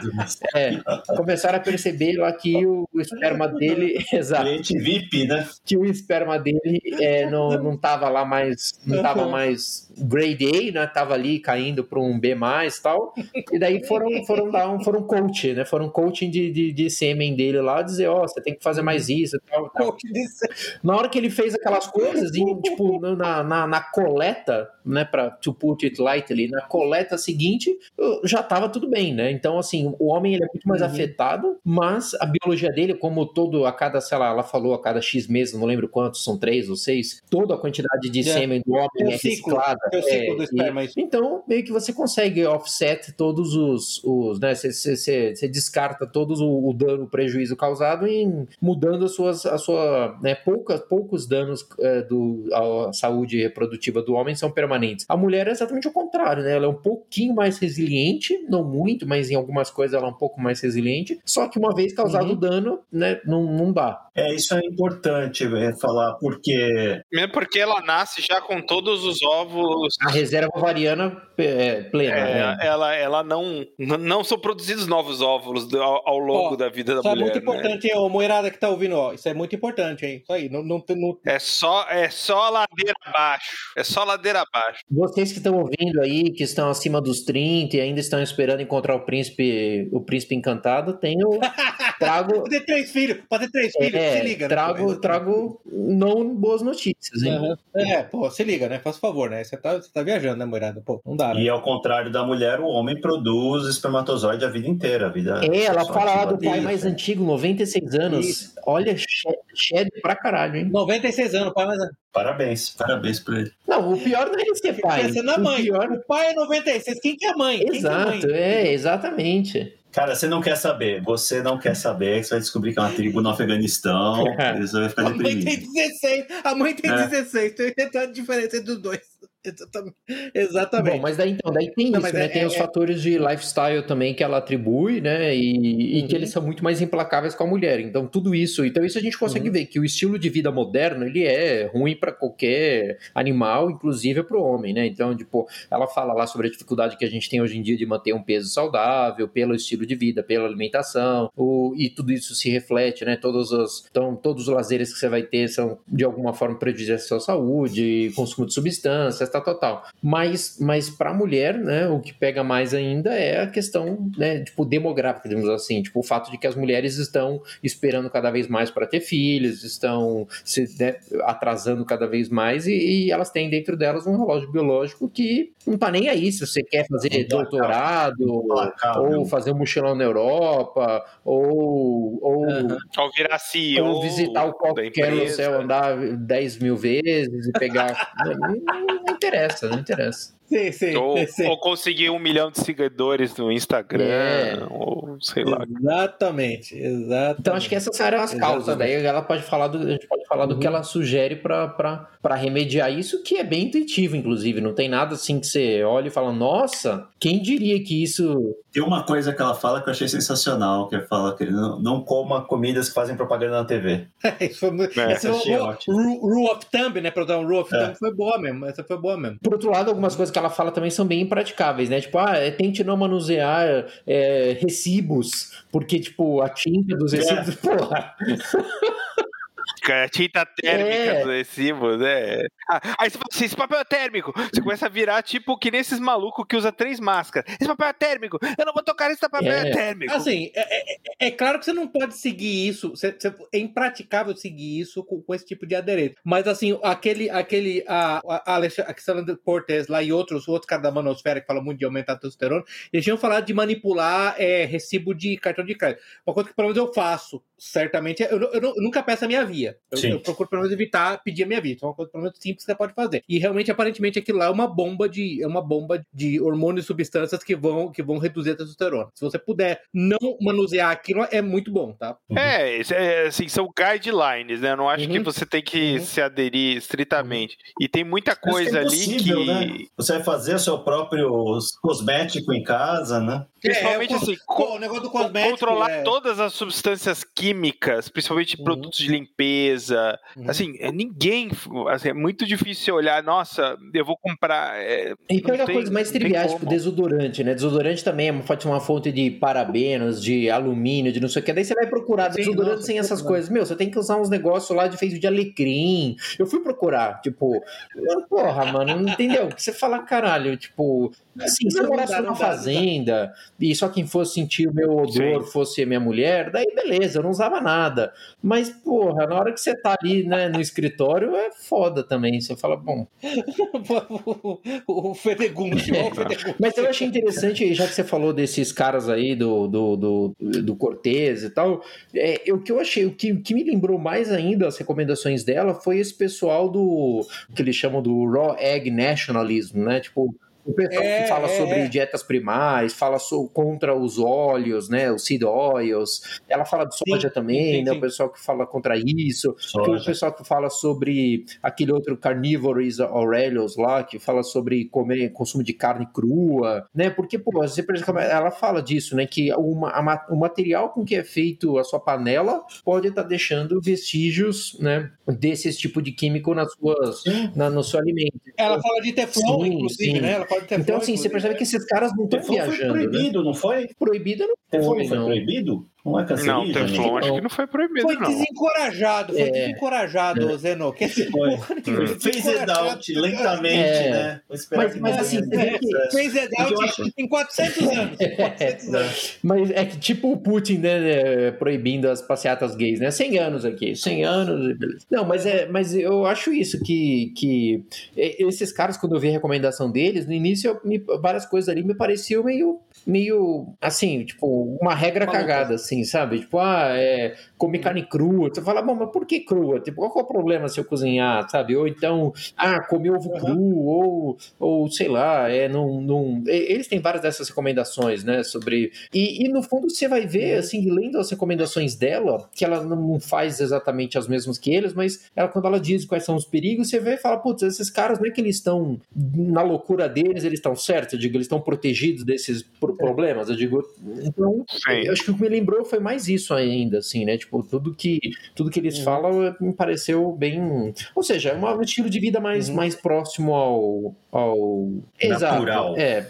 é, começaram a perceber lá que o, esperma dele, exato, cliente VIP, né? Que o esperma dele é, não, não tava lá mais, não tava mais grade A, né? Tava ali caindo para um B mais tal. E daí foram, foram dar um, foram coach, né? Foram coaching de, de, de sêmen dele lá, dizer, ó, oh, você tem que fazer mais isso tal, tal. Na hora que ele fez aquelas coisas, e, tipo, na, na, na coleta, né, para to put it lightly, na coleta seguinte, já tava tudo bem, né? Então, assim, o homem ele é muito mais uhum. afetado, mas a biologia dele, como todo, a cada, sei lá, ela falou a cada X meses, não lembro quantos, são três ou seis, toda a quantidade de é. sêmen do homem é, é reciclada. É o ciclo do esperma, e, então, meio que você consegue offset todos os, os né, você descarta todos o, o, dano, o prejuízo causado em mudando as suas, a sua, né, poucas, poucos danos é, do, à saúde reprodutiva do homem são permanentes. A mulher é exatamente o contrário, né? Ela é um pouquinho mais resiliente, não muito, mas em algumas coisas ela é um pouco mais resiliente. Só que uma vez causado o uhum. dano, né, não, não dá. É, isso é importante é, falar, porque. Mesmo porque ela nasce já com todos os ovos. A reserva ovariana é, plena. É, né? ela, ela não. Não são produzidos novos óvulos ao, ao longo ó, da vida da mulher. Isso é muito né? importante, hein, ô Moirada que tá ouvindo, ó. Isso é muito importante, hein? Isso aí. Não, não, não... É, só, é só ladeira abaixo. É só ladeira abaixo. Vocês que estão ouvindo aí, que estão acima dos 30 e ainda estão esperando encontrar o príncipe, o príncipe encantado, tenho. Trago. Pode ter três filhos, pode ter três filhos, é, se liga. Né? Trago, trago não boas notícias, hein? Uhum. É, pô, se liga, né? Faz favor, né? Você tá, você tá viajando, né, moirada? Pô, não dá. Né? E ao contrário da mulher, o homem produz espermatozoide a vida inteira. A vida é, ela fala lá do pai mais antigo, 96 anos. Isso. Olha, shed pra caralho, hein? 96 anos, pai mais Parabéns, parabéns pra ele. Não, o pior não é ele ser pai. Pensa na mãe. O, pior... o pai é 96, quem que é a mãe? Exato, é, mãe? é, exatamente. Cara, você não quer saber. Você não quer saber. Você vai descobrir que é uma tribo no Afeganistão. Você vai ficar a mãe tem 16. A mãe tem é. 16. Tem a diferença entre os dois. Exatamente. Bom, mas daí então, daí tem Não, isso, né? É, tem é, os é... fatores de lifestyle também que ela atribui, né? E, uhum. e, que eles são muito mais implacáveis com a mulher. Então, tudo isso. Então, isso a gente consegue uhum. ver que o estilo de vida moderno ele é ruim para qualquer animal, inclusive para o homem, né? Então, tipo, ela fala lá sobre a dificuldade que a gente tem hoje em dia de manter um peso saudável, pelo estilo de vida, pela alimentação, o, e tudo isso se reflete, né? Todos os, então, todos os lazeres que você vai ter são de alguma forma prejudiciais à sua saúde, consumo de substâncias tal, tal, tal. Mas, mas para a mulher, né, o que pega mais ainda é a questão, né, tipo, demográfica, digamos assim, tipo, o fato de que as mulheres estão esperando cada vez mais para ter filhos, estão se né, atrasando cada vez mais e, e, elas têm dentro delas um relógio biológico que não tá nem aí se você quer fazer doutorado ou fazer um mochilão na Europa ou ou, uhum. ou virar CEO ou visitar o qualquer no céu andar 10 mil vezes e pegar não, não, não interessa, não interessa. Sim, sim, ou, sim. ou conseguir um milhão de seguidores no Instagram, é. ou sei lá. Exatamente, exatamente. Então acho que essas eram as causas. Daí ela pode falar do, a gente pode falar uhum. do que uhum. ela sugere para remediar isso, que é bem intuitivo, inclusive. Não tem nada assim que você olha e fala, nossa, quem diria que isso. Tem uma coisa que ela fala que eu achei sensacional, que ela fala que não, não coma comidas que fazem propaganda na TV. isso foi muito. É, essa foi, rule of thumb, né? Pra dar um rule of thumb é. foi boa mesmo. Essa foi boa mesmo. Por outro lado, algumas coisas que ela fala também são bem impraticáveis, né? Tipo, ah, é, tente não manusear é, recibos, porque, tipo, a tinta dos recibos. É. Porra. Térmica, tinta térmica é. dos recibos, né? Ah, aí você fala assim, esse papel é térmico. Você começa a virar tipo que nesses malucos que usa três máscaras. Esse papel é térmico. Eu não vou tocar nesse papel é, é térmico. Assim, é, é, é, claro que você não pode seguir isso. Você, você, é impraticável seguir isso com, com, esse tipo de adereço. Mas assim, aquele, aquele a, a Alexandre Cortez lá e outros, outros caras da manosfera que falam muito de aumentar a testosterona, eles tinham falado de manipular é, recibo de cartão de crédito. Uma coisa que pelo menos eu faço, certamente, eu, eu, eu nunca peço a minha via. Eu, eu, procuro pelo menos evitar pedir a minha vida. Então, é uma coisa pelo menos simples que você pode fazer. E realmente, aparentemente, aquilo lá é uma bomba de. É uma bomba de hormônios e substâncias que vão, que vão reduzir a testosterona. Se você puder não manusear aquilo, é muito bom, tá? Uhum. É, é, assim, são guidelines, né? Eu não acho uhum. que você tem que uhum. se aderir estritamente. E tem muita coisa é ali que. Né? Você vai fazer o seu próprio cosmético em casa, né? Principalmente é, assim, o negócio do cosmético, controlar é... todas as substâncias químicas, principalmente uhum. produtos de limpeza. Uhum. Assim, é, ninguém. Assim, é muito difícil olhar, nossa, eu vou comprar. É, e pega coisas mais triviais, tipo desodorante, né? Desodorante também é uma, uma fonte de parabenos, de alumínio, de não sei o que. Daí você vai procurar Sim, desodorante nossa, sem essas coisas. Meu, você tem que usar uns negócios lá de feito de alecrim. Eu fui procurar, tipo, porra, mano, não entendeu? Você fala, caralho, tipo, assim, se eu morasse numa fazenda e só quem fosse sentir o meu odor Sim. fosse a minha mulher, daí beleza, eu não usava nada. Mas, porra, na hora que você tá ali, né, no escritório, é foda também. Você fala, bom. o Fedegunte, é. Mas eu achei interessante, já que você falou desses caras aí do, do, do, do Cortez e tal, é, o que eu achei, o que, o que me lembrou mais ainda as recomendações dela foi esse pessoal do que eles chamam do Raw Egg Nationalism, né? Tipo, o pessoal é, que fala é, sobre é. dietas primais, fala so, contra os óleos, né? Os seed oils. Ela fala de soja sim, também, sim, né? Sim. O pessoal que fala contra isso. O pessoal que fala sobre aquele outro Carnivorous Aurelius lá, que fala sobre comer consumo de carne crua, né? Porque, pô, você ela fala disso, né? Que uma, a, o material com que é feito a sua panela pode estar tá deixando vestígios, né? Desse tipo de químico nas suas, na, no seu alimento. Ela fala de teflon, inclusive, né? Ela pode ter Então, assim, você percebe que esses caras não estão viajando. Foi né? proibido, né? não foi? Proibido não foi, foi não. proibido? Não é cancerígeno? Não, Teflon acho que não foi proibido, foi não. Desencorajado, foi é. desencorajado, é. Zeno. Que foi. Fez it lentamente, é. né? Mas, mas assim, é. fez it out em 400 anos. 400 anos. Mas é que tipo o Putin, né, proibindo as passeatas gays, né? 100 anos aqui, 100 anos, beleza. Não, mas, é, mas eu acho isso, que, que esses caras, quando eu vi a recomendação deles, no início, eu, várias coisas ali me pareciam meio, meio, assim, tipo, uma regra cagada, assim, sabe? Tipo, ah, é, comer carne crua. Você fala, bom, mas por que crua? Tipo, qual é o problema se eu cozinhar, sabe? Ou então, ah, comer ovo cru, ou, ou sei lá, é, não, não... Eles têm várias dessas recomendações, né, sobre... E, e no fundo você vai ver, assim, lendo as recomendações dela, que ela não faz exatamente as mesmas que eles, mas ela, quando ela diz quais são os perigos, você vê e fala, putz, esses caras não é que eles estão na loucura deles, eles estão certos, eu digo, eles estão protegidos desses problemas, eu digo, então, Sim. eu acho que o que me lembrou foi mais isso ainda, assim, né, tipo, tudo que, tudo que eles uhum. falam me pareceu bem, ou seja, é um estilo de vida mais, uhum. mais próximo ao, ao... Natural. Exato, é,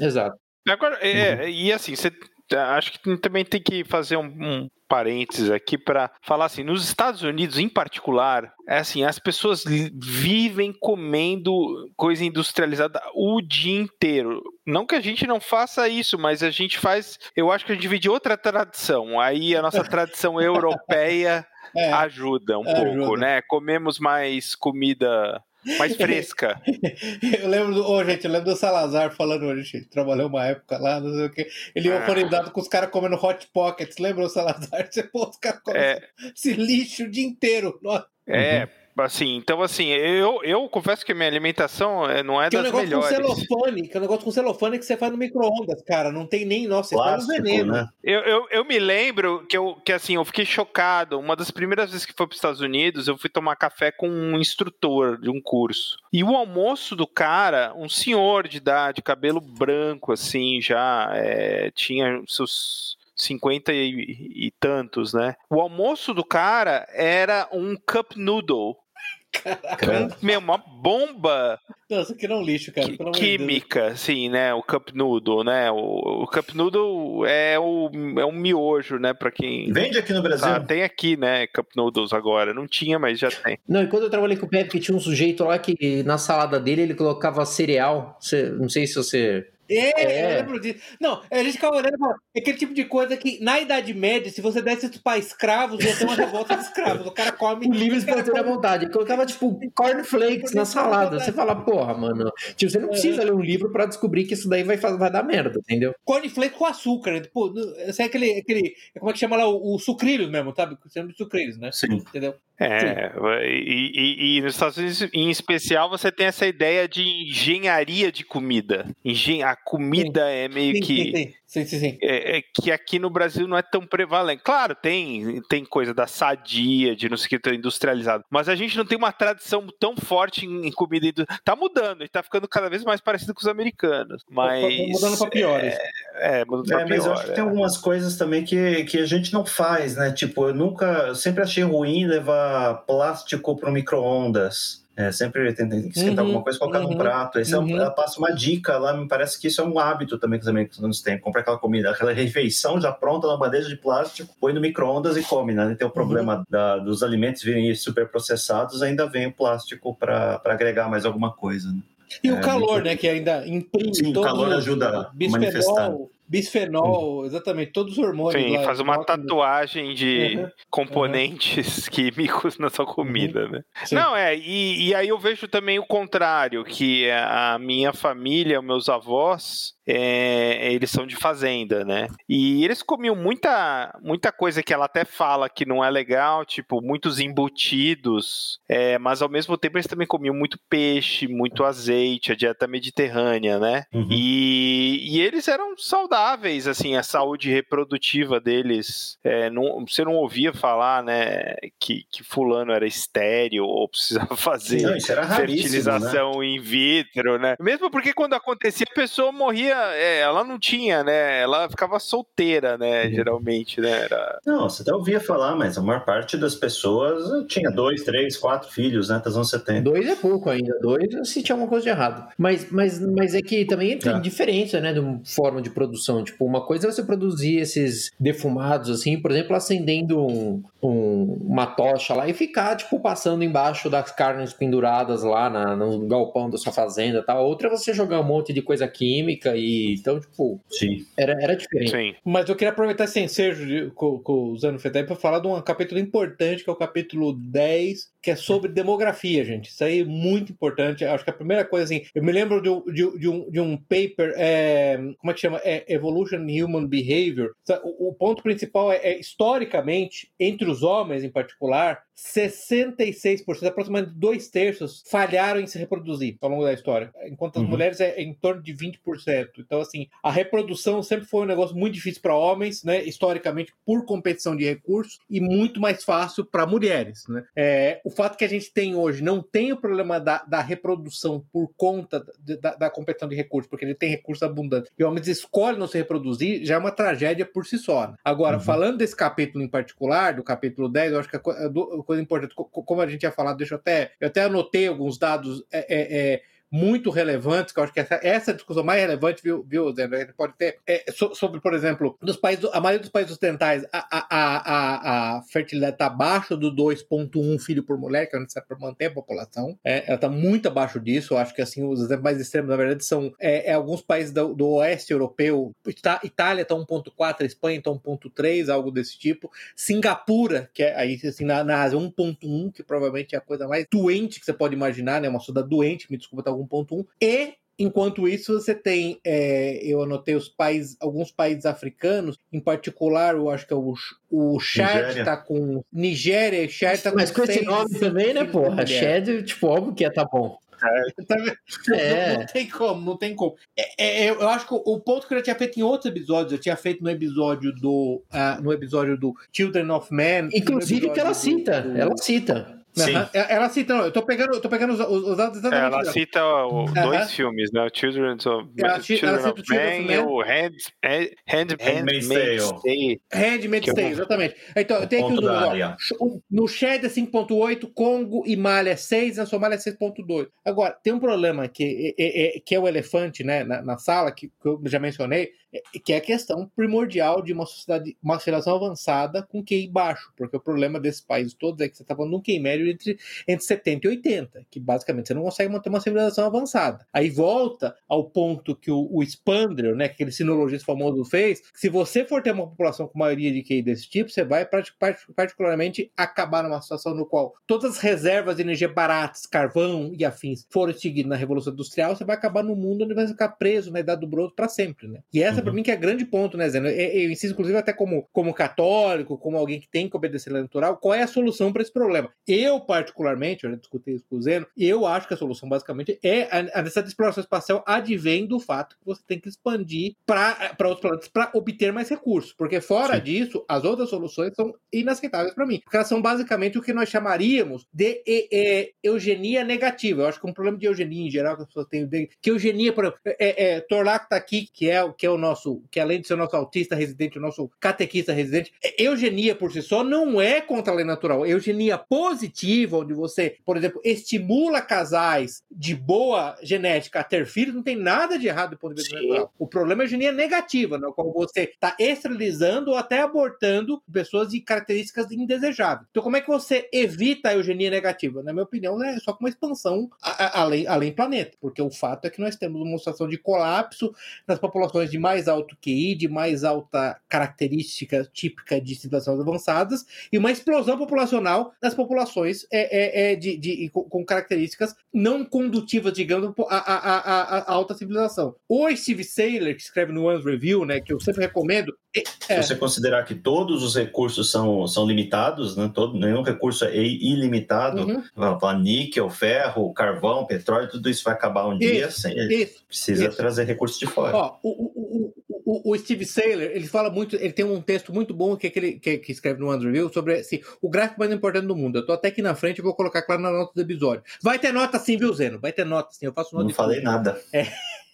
exato. Agora, é, uhum. e assim, você acho que também tem que fazer um, um parênteses aqui para falar assim, nos Estados Unidos em particular, é assim, as pessoas vivem comendo coisa industrializada o dia inteiro. Não que a gente não faça isso, mas a gente faz, eu acho que a gente vive de outra tradição. Aí a nossa tradição europeia é, ajuda um ajuda. pouco, né? Comemos mais comida mais fresca. eu lembro do. Gente, eu lembro do Salazar falando, a gente trabalhou uma época lá, não sei o quê. Ele ia ah. com os caras comendo hot pockets. Lembra o Salazar? Você, pô, os caras comem é. esse lixo o dia inteiro. É. assim, então assim, eu, eu confesso que minha alimentação é, não é que das é um negócio melhores. Com celofane, que é um negócio com celofane que você faz no micro-ondas, cara. Não tem nem. Nossa, Plástico, você veneno. Né? Eu, eu, eu me lembro que, eu, que assim, eu fiquei chocado. Uma das primeiras vezes que fui para os Estados Unidos, eu fui tomar café com um instrutor de um curso. E o almoço do cara, um senhor de idade, cabelo branco, assim, já é, tinha seus 50 e, e, tantos, né? O almoço do cara era um cup noodle. Caraca. Meu, uma bomba. Nossa, que não lixo, cara. química, sim, né? O Cup Noodle, né? O, o Cup Noodle é, o, é um miojo, né? Pra quem. Vende aqui no Brasil. Ah, tem aqui, né? Cup Noodles agora. Não tinha, mas já tem. Não, e quando eu trabalhei com o Pepe, tinha um sujeito lá que na salada dele ele colocava cereal. Não sei se você é, é, eu lembro disso. Não, a gente ficava olhando é aquele tipo de coisa que, na Idade Média, se você desse isso para escravos, ia ter uma revolta de escravos. O cara come. O livre espontânea come... vontade. Colocava, tipo, cornflakes na salada. Você fala, porra, mano. Tipo, você não precisa ler um livro para descobrir que isso daí vai, vai dar merda, entendeu? Cornflakes com açúcar, né? Tipo, é aquele, aquele. Como é que chama lá? O, o sucrilhos mesmo, sabe? Chama de sucrilhos, né? Sim. Entendeu? É, e, e, e, nos Estados Unidos, em especial, você tem essa ideia de engenharia de comida. Engen a comida sim. é meio sim, que. Sim, Sim, sim, sim. É, é, que aqui no Brasil não é tão prevalente. Claro, tem, tem coisa da sadia, de não sei o que, industrializado. Mas a gente não tem uma tradição tão forte em, em comida. Tá mudando, e tá ficando cada vez mais parecido com os americanos. Mas. Tá mudando pra pior. É, é mudando pra é, pior. Mas eu acho que tem é. algumas coisas também que, que a gente não faz, né? Tipo, eu nunca. Eu sempre achei ruim levar plástico pro micro-ondas. É, sempre tem, tem que esquentar uhum, alguma coisa e colocar uhum, num prato. Uhum. ela passa uma dica lá, me parece que isso é um hábito também que os americanos têm. Comprar aquela comida, aquela refeição já pronta na bandeja de plástico, põe no micro-ondas e come, né? Tem o problema uhum. da, dos alimentos virem super processados, ainda vem o plástico para agregar mais alguma coisa. Né? E é, o calor, muito... né? Que ainda imprime Sim, o calor ajuda a manifestar bisfenol, exatamente, todos os hormônios. Sim, lá, faz uma tatuagem de uhum. componentes uhum. químicos na sua comida, uhum. né? Sim. Não, é, e, e aí eu vejo também o contrário, que a minha família, meus avós, é, eles são de fazenda, né? E eles comiam muita, muita coisa que ela até fala que não é legal, tipo, muitos embutidos, é, mas ao mesmo tempo eles também comiam muito peixe, muito azeite, a dieta mediterrânea, né? Uhum. E, e eles eram saudáveis, assim, a saúde reprodutiva deles, é, não, você não ouvia falar, né, que, que fulano era estéreo ou precisava fazer não, né? fertilização né? in vitro, né? Mesmo porque quando acontecia a pessoa morria é, ela não tinha, né? Ela ficava solteira, né? Uhum. Geralmente, né? Era... Não, você até ouvia falar, mas a maior parte das pessoas tinha dois, três, quatro filhos, né? Das anos 70. Dois é pouco ainda, dois se tinha alguma coisa de errado. Mas, mas, mas é que também tem é. diferença, né? De forma de produção. Tipo, uma coisa é você produzir esses defumados, assim, por exemplo, acendendo um, um, uma tocha lá e ficar, tipo, passando embaixo das carnes penduradas lá na, no galpão da sua fazenda, tá? Outra é você jogar um monte de coisa química e então, tipo, Sim. Era, era diferente. Sim. Mas eu queria aproveitar esse ensejo com, com o Zano Fetep para falar de um capítulo importante, que é o capítulo 10, que é sobre demografia, gente. Isso aí é muito importante. Acho que a primeira coisa, assim, eu me lembro de, de, de, um, de um paper, é, como é que chama? É Evolution Human Behavior. O, o ponto principal é, é, historicamente, entre os homens em particular, 66%, aproximadamente dois terços, falharam em se reproduzir ao longo da história, enquanto as uhum. mulheres é em torno de 20%. Então, assim, a reprodução sempre foi um negócio muito difícil para homens, né, historicamente, por competição de recursos, e muito mais fácil para mulheres. Né? É, o fato que a gente tem hoje não tem o problema da, da reprodução por conta da, da, competição de recursos, porque ele tem recursos abundantes, e homens escolhem não se reproduzir, já é uma tragédia por si só. Né? Agora, uhum. falando desse capítulo em particular, do capítulo 10, eu acho que a, a, coisa importante, como a gente tinha falado, deixa eu até. Eu até anotei alguns dados. É, é, é muito relevantes, que eu acho que essa, essa é a discussão mais relevante, viu, viu Zé? Gente pode ter é, sobre, por exemplo, dos países, a maioria dos países ocidentais, a, a, a, a fertilidade está abaixo do 2,1 filho por mulher, que é necessário para manter a população. É, ela está muito abaixo disso. Eu acho que assim, os exemplos mais extremos, na verdade, são é, é alguns países do, do, oeste europeu. Itália está 1,4, Espanha está 1,3, algo desse tipo. Singapura, que é aí assim, na, na Ásia, 1,1, que provavelmente é a coisa mais doente que você pode imaginar, né? Uma sociedade doente, me desculpa, tá 1.1 e enquanto isso, você tem, é, eu anotei os países, alguns países africanos, em particular, eu acho que é o, o Chad está com. Nigéria, Chad tá Mas com, com esse nome também, né, porra? Chad, tipo, óbvio que ia tá bom. É. Não, não, tem como, não tem como. É, é, eu acho que o ponto que eu já tinha feito em outros episódios, eu tinha feito no episódio do, uh, no episódio do Children of Men. Inclusive que ela cita, do... ela cita. Sim. Uhum. Ela cita, não, eu tô pegando, eu tô pegando os, os dados exatamente. Ela cita o, uhum. dois filmes, né? O Children of, ela Children ela of Man e o Hand, Hand, Handmaid's Tale. Handmaid's Tale, exatamente. Então, tem aqui os No Shed é 5.8, Congo e Malha é 6, na Somália é 6.2. Agora, tem um problema que é, é, que é o elefante, né, na, na sala, que, que eu já mencionei, é, que é a questão primordial de uma sociedade, uma aceleração avançada com QI baixo, porque o problema desses países todos é que você está falando de um QI médio entre, entre 70 e 80, que basicamente você não consegue manter uma civilização avançada. Aí volta ao ponto que o, o né, aquele sinologista famoso fez, se você for ter uma população com maioria de QI desse tipo, você vai particularmente acabar numa situação no qual todas as reservas de energia baratas, carvão e afins foram extinguidas na Revolução Industrial, você vai acabar num mundo onde vai ficar preso na Idade do Broto para sempre, né? E essa essa, uhum. para mim, que é grande ponto, né, Zé? Eu, insisto, inclusive, até como, como católico, como alguém que tem que obedecer a lei natural, qual é a solução para esse problema? Eu, particularmente, eu já discuti isso com o Zeno, eu acho que a solução, basicamente, é a, a necessidade de exploração espacial advém do fato que você tem que expandir para outros planetas para obter mais recursos. Porque, fora Sim. disso, as outras soluções são inaceitáveis para mim. Porque elas são basicamente o que nós chamaríamos de e, e, eugenia negativa. Eu acho que um problema de eugenia em geral que as pessoas têm, que eugenia, por exemplo, é, é, Torlac está aqui, que é, que é o nosso, que além de ser o nosso autista residente, o nosso catequista residente, é, eugenia por si só não é contra a lei natural. Eugenia positiva, onde você, por exemplo, estimula casais de boa genética a ter filhos, não tem nada de errado do ponto de vista natural. O problema é a eugenia negativa, no qual você está esterilizando ou até abortando pessoas de características indesejáveis. Então, como é que você evita a eugenia negativa? Na minha opinião, é só com uma expansão além, além planeta, porque o fato é que nós temos uma situação de colapso nas populações de mais alto QI, de mais alta característica típica de civilizações avançadas, e uma explosão populacional nas populações é, é, é de, de, com características não condutivas, digamos, à, à, à, à alta civilização. O Steve Saylor, que escreve no One Review, né, que eu sempre recomendo. É... Se você considerar que todos os recursos são, são limitados, né, todo, nenhum recurso é ilimitado, uhum. níquel, ferro, carvão, petróleo, tudo isso vai acabar um isso, dia, sem, precisa isso. trazer recursos de fora. Ó, o, o, o, o, Steve Saylor, ele fala muito, ele tem um texto muito bom que, é que ele que, que escreve no Review sobre assim, o gráfico mais importante do mundo. Eu tô até aqui na frente e vou colocar claro na nota do episódio. Vai ter nota sim, viu, Zeno? Vai ter nota sim, eu faço nota Não falei tudo. nada. É.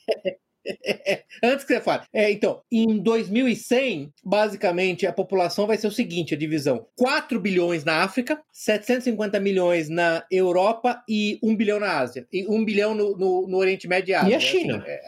Antes que você fale. É, então, em 2100, basicamente, a população vai ser o seguinte: a divisão: 4 bilhões na África, 750 milhões na Europa e 1 bilhão na Ásia. E 1 bilhão no, no, no Oriente Médio e Ásia. E a China? Assim, é,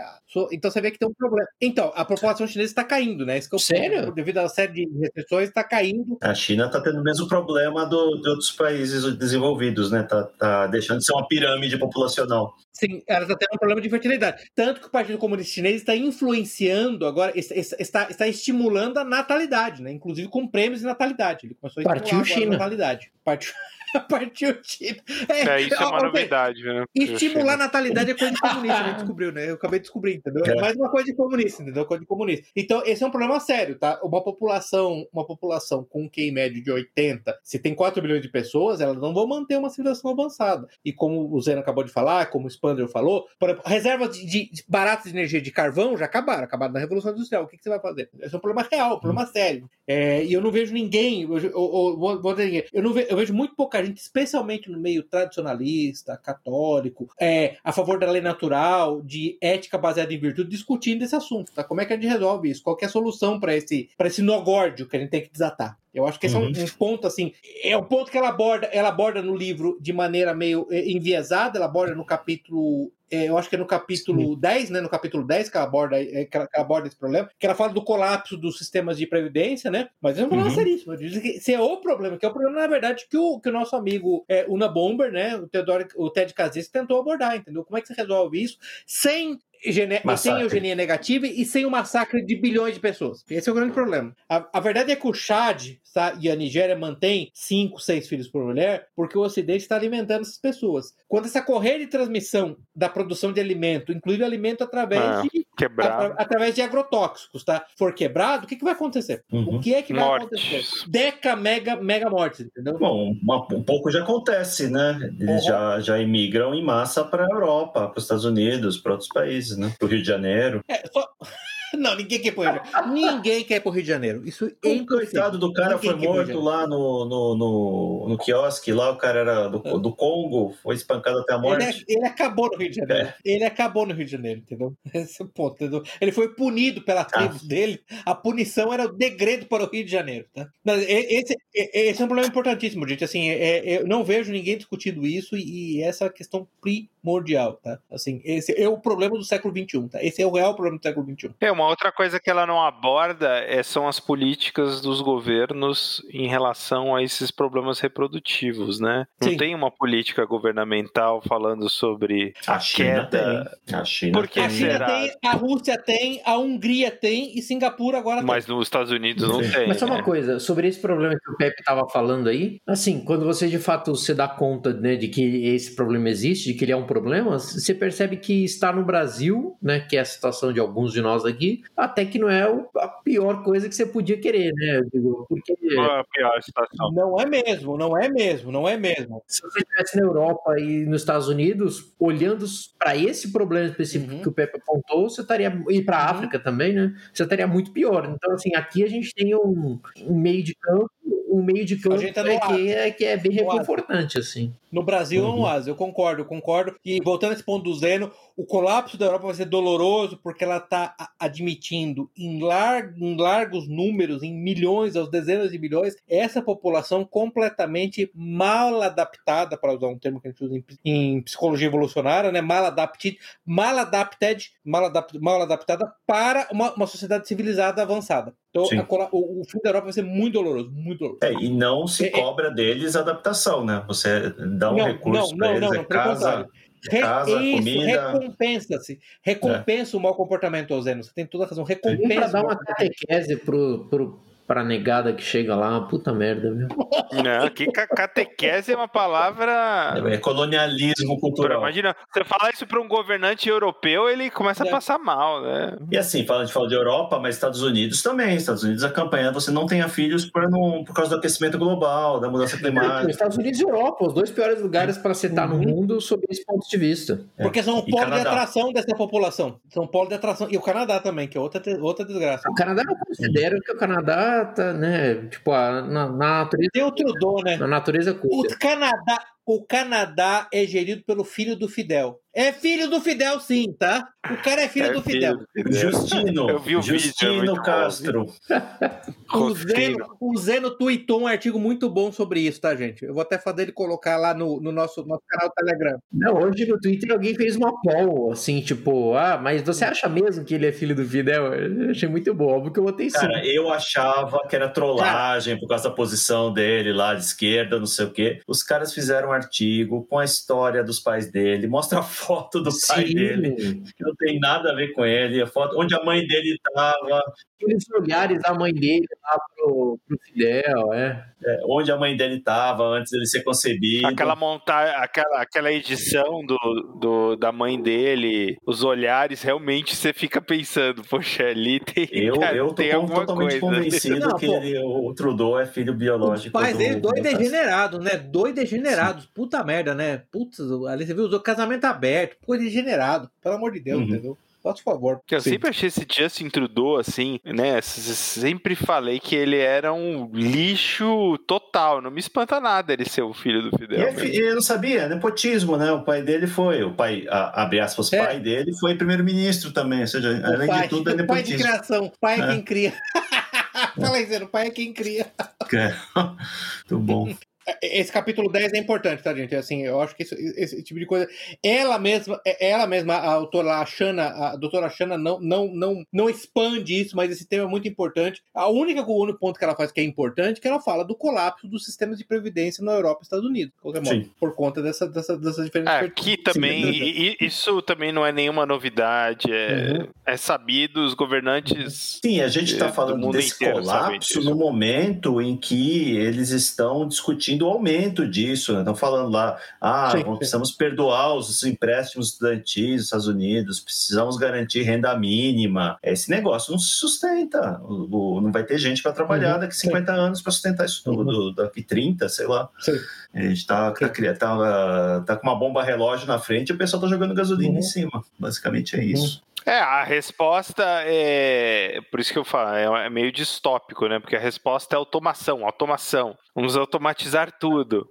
então você vê que tem um problema. Então, a população chinesa está caindo, né? Isso que eu Sério? Ponto, devido a uma série de restrições, está caindo. A China está tendo o mesmo problema do, de outros países desenvolvidos, né? Está tá deixando de ser uma pirâmide populacional. Sim, ela está tendo um problema de fertilidade. Tanto que o Partido Comunista Chinês está influenciando agora, está, está estimulando a natalidade, né? Inclusive com prêmios de natalidade. Ele começou a estimular Partiu China. a natalidade. Partiu. Partiu China. É, é, isso é uma novidade, né? Estimular a natalidade é coisa de comunista, a gente descobriu, né? Eu acabei de descobrir, entendeu? É mais uma coisa de comunista, entendeu? Coisa de comunista. Então, esse é um problema sério, tá? Uma população, uma população com um QI médio de 80, se tem 4 bilhões de pessoas, elas não vão manter uma civilização avançada. E como o Zeno acabou de falar, como o Spander falou, por exemplo, reservas de, de, de baratas de energia de carvão já acabaram, acabaram na Revolução Industrial. O que, que você vai fazer? Esse é um problema real, um problema hum. sério. É, e eu não vejo ninguém, eu, eu, eu, eu, não vejo, eu vejo muito pouca gente, especialmente no meio tradicionalista, católico, é, a favor da lei natural, de ética baseada em virtude, discutindo esse assunto, tá? Como é que a gente resolve isso? Qual é a solução para esse, esse nó górdio que a gente tem que desatar? Eu acho que esse uhum. é um, uhum. um, ponto, assim, é o um ponto que ela aborda, ela aborda no livro de maneira meio é, enviesada, ela aborda no capítulo é, eu acho que é no capítulo Sim. 10, né? No capítulo 10 que ela, aborda, é, que, ela, que ela aborda esse problema, que ela fala do colapso dos sistemas de previdência, né? Mas é um problema uhum. seríssimo. Esse é o problema, que é o problema, na verdade, que o, que o nosso amigo é, Una Bomber, né? O, Theodore, o Ted Kaczynski tentou abordar, entendeu? Como é que você resolve isso sem gene... sem eugenia negativa e sem o massacre de bilhões de pessoas. Esse é o grande problema. A, a verdade é que o Chad tá, e a Nigéria mantém cinco, seis filhos por mulher porque o Ocidente está alimentando essas pessoas. Quando essa correia de transmissão da produção de alimento, incluindo alimento através ah, de a, através de agrotóxicos, tá? For quebrado, o que, que vai acontecer? Uhum. O que é que vai acontecer? Deca, mega, mega mortes, entendeu? Bom, uma, um pouco já acontece, né? Eles uhum. já, já imigram em massa para a Europa, para os Estados Unidos, para outros países, né? Para o Rio de Janeiro. É, só... Não, ninguém quer ir pro Rio de Janeiro. Ninguém quer ir pro Rio de Janeiro. Isso é O coitado do cara ninguém foi morto lá no, no, no, no, quiosque, lá o cara era do, do Congo, foi espancado até a morte. Ele, ele acabou no Rio de Janeiro. É. Ele acabou no Rio de Janeiro, entendeu? Esse é ponto, entendeu? Ele foi punido pela tribo ah. dele. A punição era o degredo para o Rio de Janeiro, tá? Esse, esse é um problema importantíssimo, gente. Assim, é, eu não vejo ninguém discutindo isso e, e essa é a questão primordial, tá? Assim, esse é o problema do século XXI, tá? Esse é o real problema do século XXI. É, uma outra coisa que ela não aborda é, são as políticas dos governos em relação a esses problemas reprodutivos, né? Não Sim. tem uma política governamental falando sobre a, a China queda. Tem. A China Por que a China será? tem, a Rússia tem, a Hungria tem e Singapura agora Mas tem. Mas nos Estados Unidos não tem. Mas só uma né? coisa, sobre esse problema que o Pepe estava falando aí, assim, quando você de fato se dá conta né, de que esse problema existe, de que ele é um problema, você percebe que está no Brasil, né, que é a situação de alguns de nós aqui, até que não é a pior coisa que você podia querer, né? Porque não é a pior situação. Não é mesmo, não é mesmo, não é mesmo. Se você estivesse na Europa e nos Estados Unidos, olhando para esse problema específico uhum. que o Pepe apontou, você estaria e para a uhum. África também, né? Você estaria muito pior. Então, assim, aqui a gente tem um, um meio de campo um meio de campo tá é, que, é, que é bem reconfortante, assim. No Brasil uhum. é um oásis, eu concordo, eu concordo. E voltando a esse ponto do Zeno, o colapso da Europa vai ser doloroso porque ela está admitindo em, lar em largos números, em milhões, aos dezenas de milhões, essa população completamente mal adaptada, para usar um termo que a gente usa em, em psicologia evolucionária, né? mal, adapted, mal, adapted, mal, adap mal adaptada para uma, uma sociedade civilizada avançada. Então, a, o, o, fim da Europa vai ser muito doloroso, muito doloroso. É, e não se é, é cobra é... deles adaptação, né? Você dá um não, recurso para eles, não, é casa, casa Isso, comida... recompensa-se. Recompensa é. o mau comportamento, Zeno. Você tem toda a razão. Recompensa. Para dar uma catequese pro, pro, pra negada que chega lá, puta merda, viu? Não, que catequese é uma palavra. É colonialismo cultural. Imagina, você falar isso para um governante europeu, ele começa é. a passar mal, né? E assim, fala de fala de Europa, mas Estados Unidos também. Estados Unidos a campanha você não tenha filhos por, não, por causa do aquecimento global, da mudança climática. Estados Unidos e Europa, os dois piores lugares para se estar uhum. no mundo sob esse ponto de vista. É. Porque são um polo de atração dessa população. São polo de atração. E o Canadá também, que é outra, outra desgraça. O Canadá não considera que o Canadá né? Tipo, a, na, na natureza. Tem o Trudeau, né? Na natureza curta. O Canadá, o Canadá é gerido pelo filho do Fidel. É filho do Fidel, sim, tá? O cara é filho é do Fidel. Filho. Justino. Eu vi o Justino vídeo, Castro. o, Zeno, o Zeno tweetou um artigo muito bom sobre isso, tá, gente? Eu vou até fazer ele colocar lá no, no nosso, nosso canal Telegram. Não, hoje no Twitter alguém fez uma poll, assim, tipo, ah, mas você acha mesmo que ele é filho do Fidel? Eu achei muito bom, óbvio que eu botei sim. Cara, eu achava que era trollagem cara, por causa da posição dele lá de esquerda, não sei o quê. Os caras fizeram um artigo com a história dos pais dele, mostra a foto do Sim. pai dele, que não tem nada a ver com ele, a foto onde a mãe dele estava. Aqueles olhares da mãe dele lá pro, pro Fidel, é. é. Onde a mãe dele estava antes dele ser concebido. Aquela montagem, aquela, aquela edição do, do, da mãe dele, os olhares, realmente você fica pensando, poxa, ali tem. Eu, cara, eu tô tem totalmente coisa. convencido não, que ele, o Trudeau é filho biológico. Os pais dele, dois degenerados, né? Dois degenerados. Sim. Puta merda, né? Putz, ali você viu, usou casamento aberto, pô, degenerado, pelo amor de Deus, uhum. entendeu? Por favor. Eu Sim. sempre achei esse Justin Trudeau assim, né? Sempre falei que ele era um lixo total. Não me espanta nada ele ser o filho do Fidel. E eu não sabia, nepotismo, né? O pai dele foi, o pai, a, abre aspas, é. pai dele foi primeiro-ministro também. Ou seja, o além pai, de tudo, é nepotismo. Pai de criação, pai é, é. quem cria. Fala aí, Zé, o pai é quem cria. É. Muito bom. Esse capítulo 10 é importante, tá, gente? Assim, eu acho que esse, esse tipo de coisa. Ela mesma, é, ela mesma, a autora Shana, a doutora Shana não, não, não, não expande isso, mas esse tema é muito importante. A única, o único ponto que ela faz que é importante é que ela fala do colapso dos sistemas de previdência na Europa e Estados Unidos, modo, por conta dessa, dessa, dessas diferentes. É, aqui também, e, isso também não é nenhuma novidade, é, uhum. é sabido, os governantes. Sim, a gente está falando desse colapso no momento em que eles estão discutindo o aumento disso, né? estão falando lá, ah, sim, precisamos perdoar os empréstimos estudantis dos Estados Unidos, precisamos garantir renda mínima.Esse negócio não se sustenta, o, o, não vai ter gente para trabalhar uhum, daqui 50 sim. anos para sustentar isso tudo, uhum. daqui 30, sei lá. A gente está tá, tá, tá, com uma bomba relógio na frente e o pessoal está jogando gasolina uhum. em cima. Basicamente é isso. É, a resposta é. Por isso que eu falo, é, é meio distópico, né? Porque a resposta é automação, automação. Vamos automatizar tudo.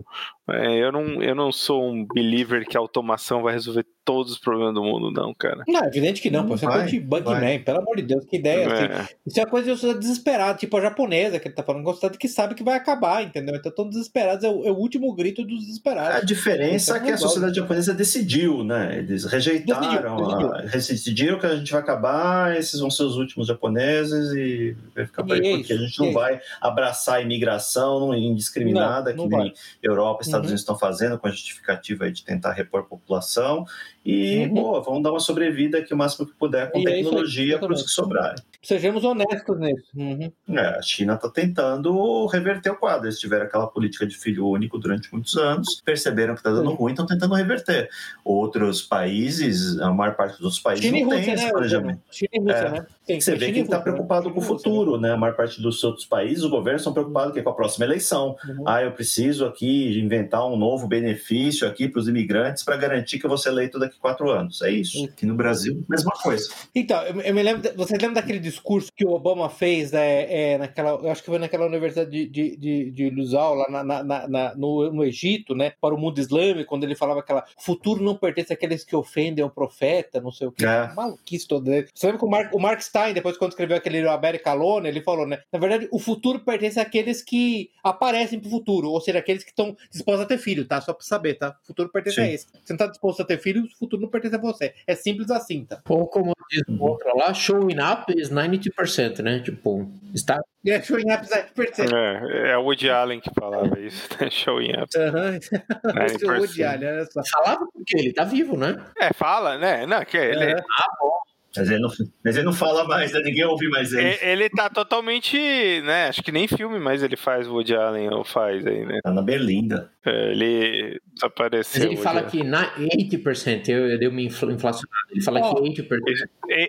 É, eu, não, eu não sou um believer que a automação vai resolver todos os problemas do mundo, não, cara. Não, é evidente que não, pô. Isso é coisa de Bugman, pelo amor de Deus, que ideia. Assim. É. Assim. Isso é uma coisa de você desesperado, tipo a japonesa que ele tá falando, gostado que sabe que vai acabar, entendeu? Então estão desesperados, é o, é o, último grito dos desesperados. A diferença é que a sociedade japonesa decidiu, né? Eles rejeitaram, decidiu, decidiu. decidiram que a gente vai acabar, esses vão ser os últimos japoneses e vai ficar por aí, porque a gente não vai abraçar a imigração indiscriminada, não, não que nem vai. Europa, Estados uhum. Unidos estão fazendo, com a justificativa de tentar repor a população. E, uhum. pô, vamos dar uma sobrevida aqui o máximo que puder com e é tecnologia para os que sobrarem. Sejamos honestos nisso. Uhum. É, a China está tentando reverter o quadro. Eles tiveram aquela política de filho único durante muitos anos, perceberam que está dando ruim, estão tentando reverter. Outros países, a maior parte dos países China não tem esse né, planejamento. China e Rússia, é. né? Tem, Você vê quem está preocupado com o futuro, né? A maior parte dos outros países, os governos estão preocupados com a próxima eleição. Uhum. Ah, eu preciso aqui inventar um novo benefício aqui para os imigrantes para garantir que eu vou ser eleito daqui a quatro anos. É isso. Aqui no Brasil, mesma coisa. Então, eu, eu me lembro, você lembra daquele discurso que o Obama fez né, é, naquela, eu acho que foi naquela universidade de, de, de, de Luzal, lá na, na, na, no, no Egito, né? Para o mundo islâmico, quando ele falava aquela futuro não pertence àqueles que ofendem o profeta, não sei o que. É. Maluquice todo. Né? Você lembra que o Mark, o Mark Stein, depois quando escreveu aquele América Lona, ele falou, né? Na verdade, o futuro pertence àqueles que aparecem pro futuro, ou seja, aqueles que estão dispostos a ter filho, tá? Só pra saber, tá? O futuro pertence Sim. a esse. Você não tá disposto a ter filho, o futuro não pertence a você. É simples assim, tá? Ou como diz o outro lá, showing up is 90%, né? Tipo, está é, showing up is 90%. É, é o Woody Allen que falava isso, né? Showing up. Uhum. o Woody Allen, olha só. Falava porque ele tá vivo, né? É, fala, né? Não, que ele... É. Ah, bom. Mas ele, não, mas ele não fala mais, né? ninguém ouve mais ele. Ele tá totalmente, né? Acho que nem filme mais ele faz, o Woody Allen ou faz aí, né? Tá na Berlinda. É, ele desapareceu. Mas ele fala que na 80%, eu, eu dei uma inflacionada. Ele fala oh, que 80%.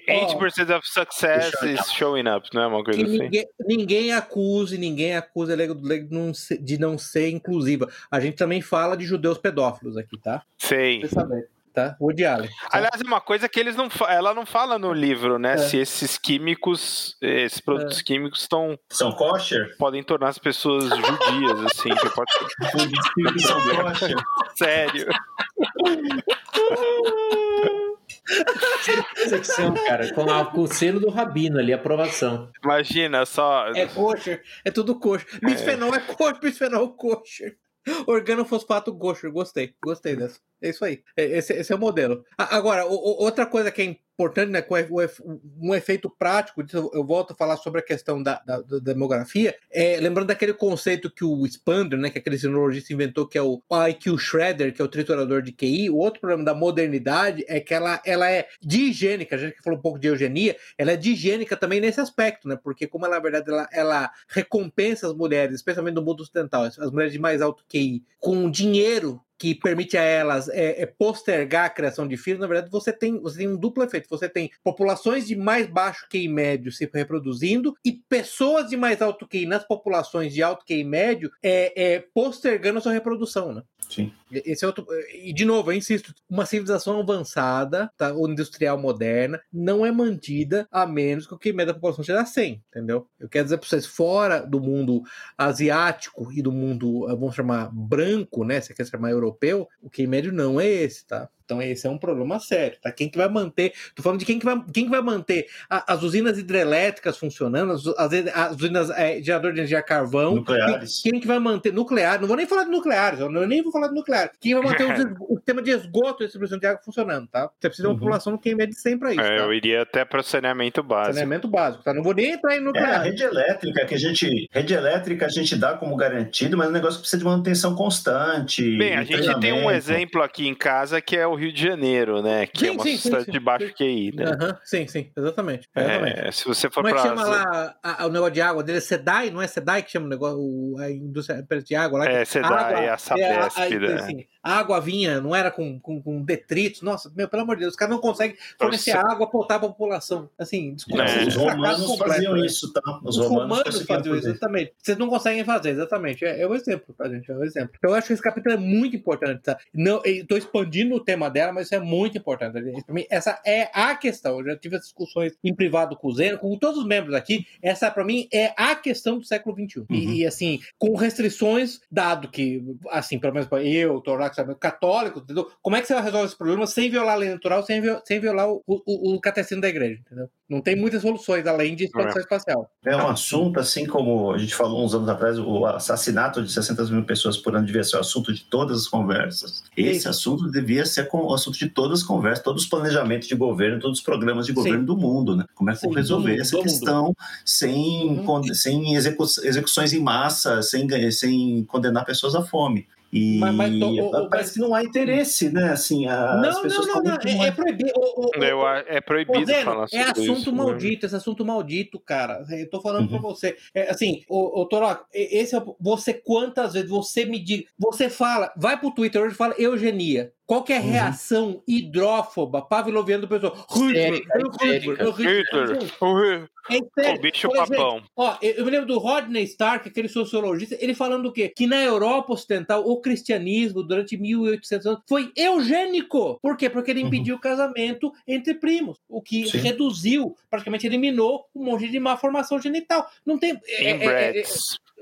80% oh, of success is showing up, não é uma coisa assim? Ninguém, ninguém acuse, ninguém acusa a de não ser inclusiva. A gente também fala de judeus pedófilos aqui, tá? Sei. Você sabe tá? Woody Allen. Tá? Aliás, uma coisa que eles não ela não fala no livro, né? É. Se esses químicos, esses produtos é. químicos estão são kosher, podem tornar as pessoas judias, assim, que pode são kosher. Sério. Cara. Com, a, com o selo do Rabino ali, aprovação. Imagina só. É kosher, é tudo kosher. Bisfenol é, é kosher, bisfenol kosher. Organofosfato kosher, gostei, gostei dessa. É isso aí. É, esse, esse é o modelo. Agora, outra coisa que é importante, né, com um efeito prático, eu volto a falar sobre a questão da, da, da demografia, é, lembrando daquele conceito que o Expander, né, que aquele sinologista inventou, que é o IQ Shredder, que é o triturador de QI, o outro problema da modernidade é que ela, ela é digênica, a gente falou um pouco de eugenia, ela é digênica também nesse aspecto, né, porque como ela, na verdade, ela, ela recompensa as mulheres, especialmente no mundo ocidental, as mulheres de mais alto QI, com dinheiro que permite a elas é, é, postergar a criação de filhos, na verdade, você tem, você tem um duplo efeito. Você tem populações de mais baixo QI médio se reproduzindo e pessoas de mais alto QI nas populações de alto QI médio é, é, postergando a sua reprodução, né? Sim. Esse é outro. E, de novo, eu insisto: uma civilização avançada, tá, ou industrial moderna, não é mantida a menos que o médio da população seja 100, entendeu? Eu quero dizer para vocês, fora do mundo asiático e do mundo, vamos chamar branco, né? Se quer chamar europeu, o QI médio não é esse, tá? Então esse é um problema sério, tá? Quem que vai manter? Tô falando de quem que vai, quem que vai manter a, as usinas hidrelétricas funcionando, as, as, as usinas é, gerador de energia carvão. Nucleares. Quem, quem, que vai manter nuclear? Não vou nem falar de nucleares, eu nem vou falar de nuclear. Quem vai manter o, o sistema de esgoto e distribuição de água funcionando, tá? Você precisa de uma uhum. população que mede 100 para isso. É, tá? Eu iria até para o saneamento básico. Saneamento básico, tá? Não vou nem entrar em nuclear. É, a rede elétrica que a gente, rede elétrica a gente dá como garantido, mas o negócio precisa de manutenção constante. Bem, a gente tem um exemplo aqui em casa que é o Rio de Janeiro, né? Que sim, é uma sim, cidade sim, de baixo QI, né? Uhum, sim, sim, exatamente. É, se você for Como é que chama lá a, o negócio de água dele? É SEDAI, não é SEDAI que chama o negócio, a indústria de água lá? É, SEDAI, é a Sabesp, é, a, a, né? assim, a água vinha, não era com, com, com, detritos. Nossa, meu, pelo amor de Deus, os caras não conseguem fornecer Nossa. água potável para a população. Assim, desculpa. É. Os romanos faziam isso, tá? Os, os romanos, romanos faziam isso, exatamente. Vocês não conseguem fazer, exatamente. É, é o exemplo, tá, gente? É o exemplo. Então, eu acho que esse capítulo é muito importante, tá? Não, estou expandindo o tema dela, mas isso é muito importante. Para mim, essa é a questão. Eu já tive discussões em privado com o Zeno, com todos os membros aqui. Essa, para mim, é a questão do século XXI. Uhum. E, e, assim, com restrições, dado que, assim, pelo menos eu, Torax, católico, entendeu? Como é que você vai resolver esse problema sem violar a lei natural, sem, sem violar o, o, o catecismo da igreja, entendeu? Não tem muitas soluções além de expansão é. espacial. É um assunto, assim como a gente falou uns anos atrás, o assassinato de 600 mil pessoas por ano devia ser o assunto de todas as conversas. Esse Sim. assunto devia ser o assunto de todas as conversas, todos os planejamentos de governo, todos os programas de governo Sim. do mundo, né? Como é que resolver mundo, essa questão mundo. sem, hum. sem execu execuções em massa, sem, sem condenar pessoas à fome. E mas, mas, parece mas... que não há interesse, né? Assim, a, não, não, não, não, é, é proibido. O, o, Eu, é proibido Zeno, falar sobre É assunto isso, né? maldito, né? esse assunto maldito, cara. Eu tô falando uhum. pra você. É, assim, o, o Toro, esse é você quantas vezes você me diga, você fala, vai pro Twitter hoje e fala eugenia. Qual que é a uhum. reação hidrófoba, pavloviana do pessoal? Hitler, Hitler, é o bicho papão. Ó, eu me lembro do Rodney Stark, aquele sociologista, ele falando o quê? Que na Europa Ocidental, o cristianismo, durante 1800 anos, foi eugênico. Por quê? Porque ele uhum. impediu uhum. o casamento entre primos, o que Sim. reduziu, praticamente eliminou um monte de má formação genital. Não tem... É, é, é,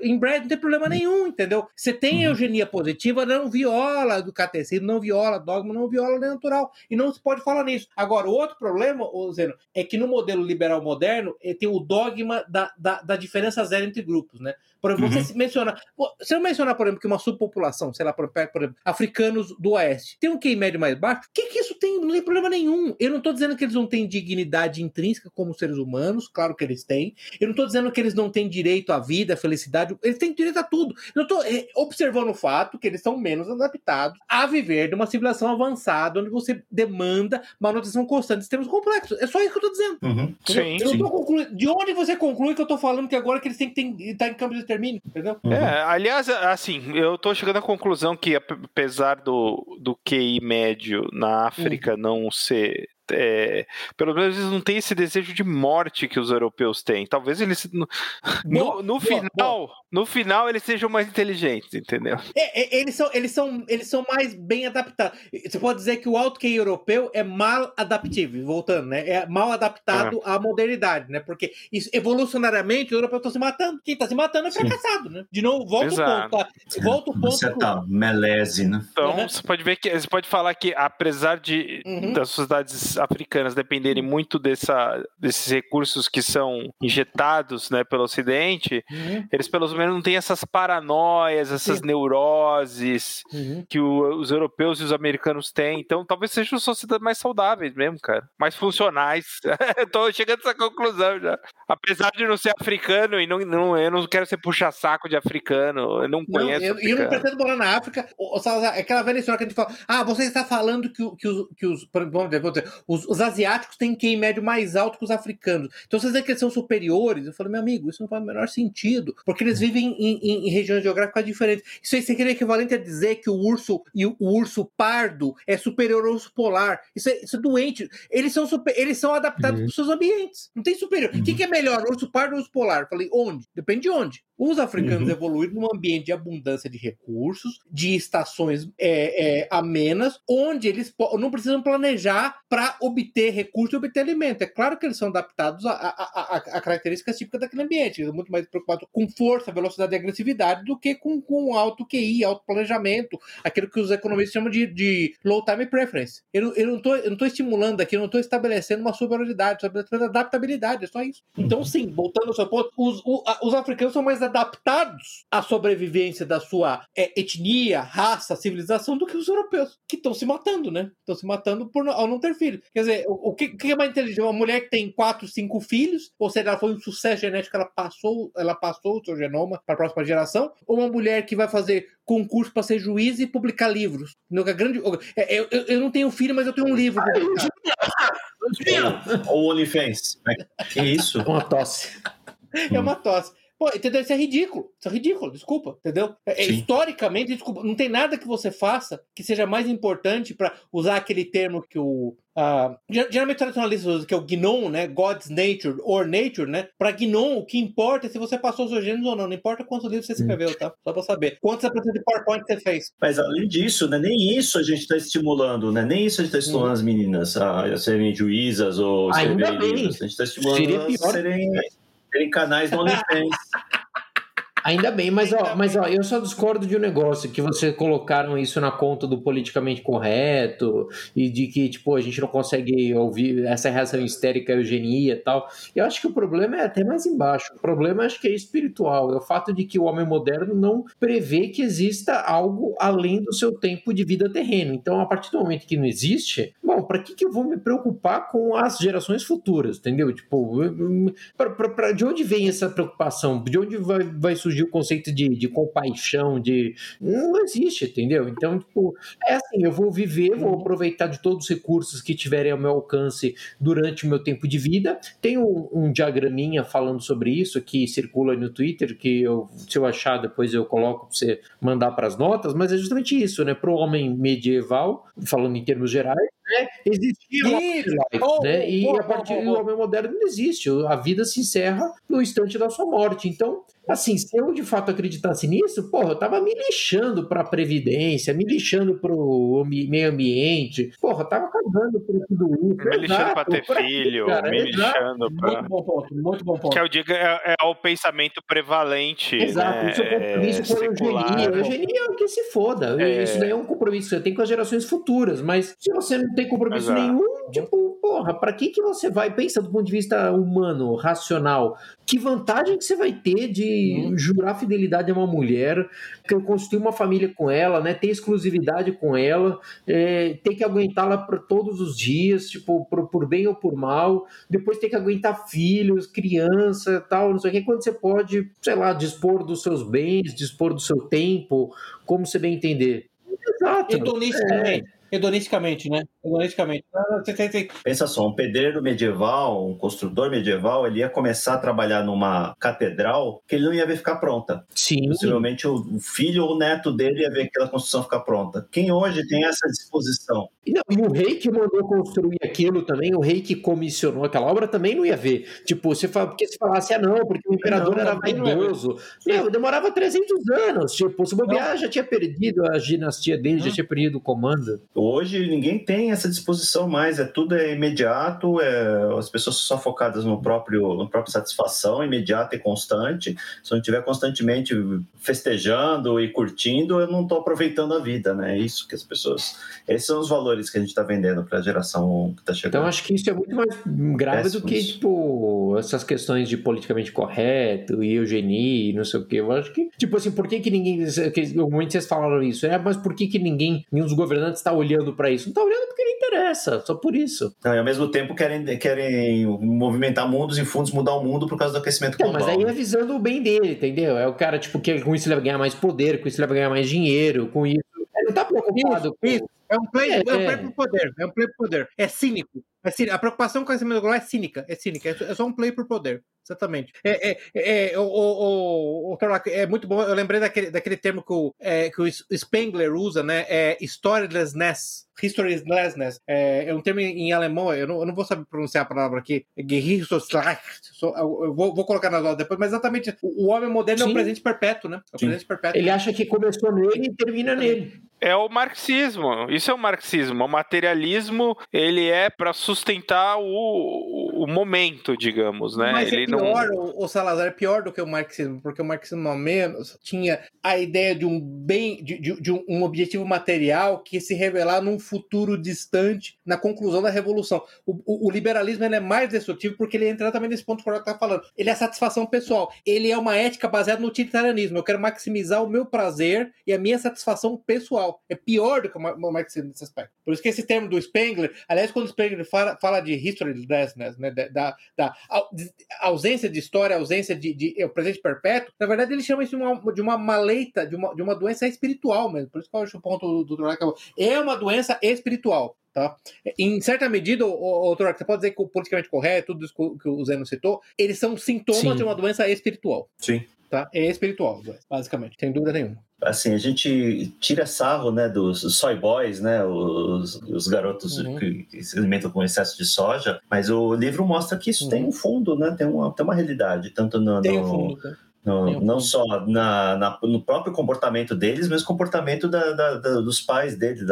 inbred não tem problema nenhum, entendeu? Você tem uhum. eugenia positiva, não viola do catecismo, não viola dogma, não viola lei natural. E não se pode falar nisso. Agora, o outro problema, Zeno, é que no modelo liberal moderno eh, tem o dogma da, da, da diferença zero entre grupos, né? Por exemplo, uhum. você menciona. Se eu mencionar, por exemplo, que uma subpopulação, sei lá, por, exemplo, africanos do Oeste, tem um QI médio mais baixo, o que, que isso tem? Não tem problema nenhum. Eu não estou dizendo que eles não têm dignidade intrínseca como seres humanos, claro que eles têm. Eu não estou dizendo que eles não têm direito à vida, à felicidade, eles têm direito a tudo. Eu estou é, observando o fato que eles são menos adaptados a viver de uma civilização avançada, onde você demanda manutenção constante de sistemas complexos. É só isso que eu estou dizendo. Uhum. Sim, eu, sim. De onde você conclui que eu estou falando que agora que eles têm que estar em campo de entendeu? Uhum. É, aliás, assim, eu tô chegando à conclusão que apesar do, do QI médio na África uhum. não ser é, pelo menos eles não têm esse desejo de morte que os europeus têm. Talvez eles no, no, no boa, final, boa. no final eles sejam mais inteligentes, entendeu? É, é, eles são, eles são, eles são mais bem adaptados. Você pode dizer que o alto QI europeu é mal adaptivo, voltando, né? É mal adaptado à modernidade, né? Porque isso, evolucionariamente os europeus estão se matando. Quem está se matando é fracassado, Sim. né? De novo, volta Exato. o ponto. Tá? Volta o ponto. Você tá meleze, né? Então uhum. você pode ver que você pode falar que apesar de uhum. das sociedades africanas dependerem muito dessa, desses recursos que são injetados né, pelo Ocidente, uhum. eles pelo menos não têm essas paranoias, essas Sim. neuroses uhum. que o, os europeus e os americanos têm. Então talvez sejam sociedades mais saudáveis mesmo, cara. Mais funcionais. Estou chegando a essa conclusão já. Apesar de não ser africano e não, não eu não quero ser puxa-saco de africano, eu não conheço. Eu, eu, não pretendo morar na África. O, o é aquela velha história que a gente fala: ah, você está falando que, que, os, que os, vamos dizer, vamos dizer os, os, asiáticos têm QI médio mais alto que os africanos. Então, vocês dizem que eles são superiores. Eu falei, meu amigo, isso não faz o menor sentido, porque eles vivem em, em, em regiões geográficas diferentes. Isso aí seria equivalente a dizer que o urso e o, o, urso pardo é superior ao urso polar. Isso é, isso é doente. Eles são, super, eles são adaptados uhum. para os seus ambientes. Não tem superior. O uhum. que, que, é melhor, urso pardo ou urso polar? Eu falei, onde? Depende de onde. Os africanos uhum. evoluíram num ambiente de abundância de recursos, de estações é, é, amenas, onde eles não precisam planejar para obter recursos e obter alimento. É claro que eles são adaptados a, a, a, a características típicas daquele ambiente. Eles são muito mais preocupados com força, velocidade e agressividade do que com, com alto QI, alto planejamento, aquilo que os economistas chamam de, de low time preference. Eu, eu não estou estimulando aqui, eu não estou estabelecendo uma superioridade, estabelecendo adaptabilidade, é só isso. Então, sim, voltando ao seu ponto, os, os africanos são mais adaptados à sobrevivência da sua é, etnia, raça, civilização do que os europeus, que estão se matando, né? Estão se matando por, ao não ter filhos. Quer dizer, o, o, que, o, que, é mais inteligente? Uma mulher que tem quatro, cinco filhos, ou seja, ela foi um sucesso genético, ela passou, ela passou o seu genoma para a próxima geração, ou uma mulher que vai fazer concurso para ser juiz e publicar livros. No, grande, é, eu, eu, eu, não tenho filho, mas eu tenho um livro. Ou OnlyFans. Que isso? Uma tosse. É uma tosse. Pô, entendeu? Isso é ridículo. Isso é ridículo, desculpa, entendeu? É, é historicamente, desculpa, não tem nada que você faça que seja mais importante para usar aquele termo que o. Uh, geralmente tradicionalistas usam, que é o Gnon, né? God's nature or nature, né? Para Gnon, o que importa é se você passou os seus gêneros ou não. Não importa quantos livros você hum. escreveu, tá? Só para saber. Quantos apresentações de PowerPoint você fez. Mas além disso, né? Nem isso a gente está estimulando, né? Nem isso a gente está estimulando hum. as meninas a serem juízas ou escreverem livros. A gente está estimulando elas a serem terem canais no OnlyFans. Ainda bem, mas ó, mas ó, eu só discordo de um negócio, que vocês colocaram isso na conta do politicamente correto e de que, tipo, a gente não consegue ouvir essa reação histérica, eugenia e tal. Eu acho que o problema é até mais embaixo. O problema acho que é espiritual, é o fato de que o homem moderno não prevê que exista algo além do seu tempo de vida terreno. Então, a partir do momento que não existe, bom, para que, que eu vou me preocupar com as gerações futuras, entendeu? Tipo, pra, pra, pra, de onde vem essa preocupação? De onde vai, vai surgir o conceito de, de compaixão, de. Não existe, entendeu? Então, tipo, é assim, eu vou viver, vou aproveitar de todos os recursos que tiverem ao meu alcance durante o meu tempo de vida. Tem um, um diagraminha falando sobre isso que circula no Twitter, que eu, se eu achar, depois eu coloco para você mandar para as notas, mas é justamente isso, né? Para o homem medieval, falando em termos gerais, né, existia life, oh, né? E oh, a partir oh, do homem moderno não existe. A vida se encerra no instante da sua morte. Então, assim, se eu de fato acreditasse nisso, porra, eu tava me lixando pra Previdência, me lixando pro meio ambiente, porra, eu tava cagando por tudo isso. Me lixando pra ter filho, cara, me lixando pra. Muito bom ponto, muito bom ponto. Que eu digo, é, é o pensamento prevalente. Exato, né? isso é compromisso com a eugenia. Eugenia é o que se foda. É... Isso daí é um compromisso que você tem com as gerações futuras, mas se você não tem compromisso Exato. nenhum, tipo, porra, pra que, que você vai, pensa do ponto de vista humano, racional, que vantagem que você vai ter de uhum. jurar fidelidade a uma mulher, construir uma família com ela, né, ter exclusividade com ela, é, ter que aguentá-la por todos os dias, tipo, por, por, bem ou por mal, depois ter que aguentar filhos, criança, tal, não sei o que, quando você pode, sei lá, dispor dos seus bens, dispor do seu tempo, como você bem entender. Exato. Hedonisticamente. É. Hedonisticamente, né? Hedonisticamente. Pensa só, um pedreiro medieval, um construtor medieval, ele ia começar a trabalhar numa catedral que ele não ia ver ficar pronta. Sim. Possivelmente o filho ou o neto dele ia ver aquela construção ficar pronta. Quem hoje tem essa disposição? E, não, e o rei que mandou construir aquilo também, o rei que comissionou aquela obra também não ia ver. Tipo, você fala, porque se falasse, ah, não, porque o imperador não, era vaidoso. Meu, demorava 300 anos. Tipo, se bobear, já tinha perdido a dinastia dele, já tinha perdido o comando. Hoje ninguém tem essa disposição mais, é tudo é imediato, é, as pessoas são focadas no próprio, no próprio satisfação imediata e constante. Se eu não estiver constantemente festejando e curtindo, eu não estou aproveitando a vida, né? É isso que as pessoas. Esses são os valores que a gente está vendendo para a geração que está chegando. Então acho que isso é muito mais grave do que tipo essas questões de politicamente correto e eugenia e não sei o que. Eu acho que tipo assim, por que que ninguém, que, momento vocês falaram isso, é, mas por que que ninguém, nenhum dos governantes está olhando olhando para isso. Não tá olhando porque não interessa, só por isso. Não, e ao mesmo tempo querem, querem movimentar mundos e fundos, mudar o mundo por causa do aquecimento global. Não, mas aí é visando o bem dele, entendeu? É o cara, tipo, que com isso ele vai ganhar mais poder, com isso ele vai ganhar mais dinheiro, com isso. Ele não tá preocupado. Isso, isso. É um play, é, é um play por poder. É um play por poder. É cínico. É cínico. A preocupação com o aquecimento global é cínica. É cínica. É só um play por poder. Exatamente. É, é, é, o, o, o, é muito bom. Eu lembrei daquele, daquele termo que o, é, que o Spengler usa, né? É storylessness Historielessness. É, é um termo em alemão, eu não, eu não vou saber pronunciar a palavra aqui. Gehirstoslach. Eu vou, vou colocar nas notas depois, mas exatamente. O, o homem moderno Sim. é um presente perpétuo, né? É um presente perpétuo. Ele acha que começou nele e termina nele. É o marxismo. Isso é o marxismo. O materialismo, ele é para sustentar o, o momento, digamos, né? Mas ele é pior, o, o Salazar é pior do que o marxismo, porque o marxismo ao menos tinha a ideia de um bem, de, de, de um objetivo material que se revelar num futuro distante na conclusão da revolução. O, o, o liberalismo é mais destrutivo porque ele entra também nesse ponto que o está falando. Ele é satisfação pessoal. Ele é uma ética baseada no utilitarianismo. Eu quero maximizar o meu prazer e a minha satisfação pessoal. É pior do que o marxismo nesse aspecto. Por isso que esse termo do Spengler, aliás, quando o Spengler fala, fala de historylessness, né, da, da, ausência de história, ausência de, de, de é, presente perpétuo, na verdade ele chama isso de uma, de uma maleita, de uma, de uma doença espiritual mesmo. Por isso que eu acho o ponto do, do É uma doença espiritual. Tá? Em certa medida, o, o, você pode dizer que o politicamente correto, tudo isso que o Zeno citou, eles são sintomas Sim. de uma doença espiritual. Sim. Tá? É espiritual, basicamente, sem dúvida nenhuma. Assim, a gente tira sarro né, dos soy boys, né, os, os garotos uhum. que, que, se alimentam com excesso de soja, mas o livro mostra que isso uhum. tem um fundo, né, tem uma, tem uma realidade, tanto no, tem um fundo, tá? No, não só na, na, no próprio comportamento deles, mas comportamento da, da, da, dos pais dele,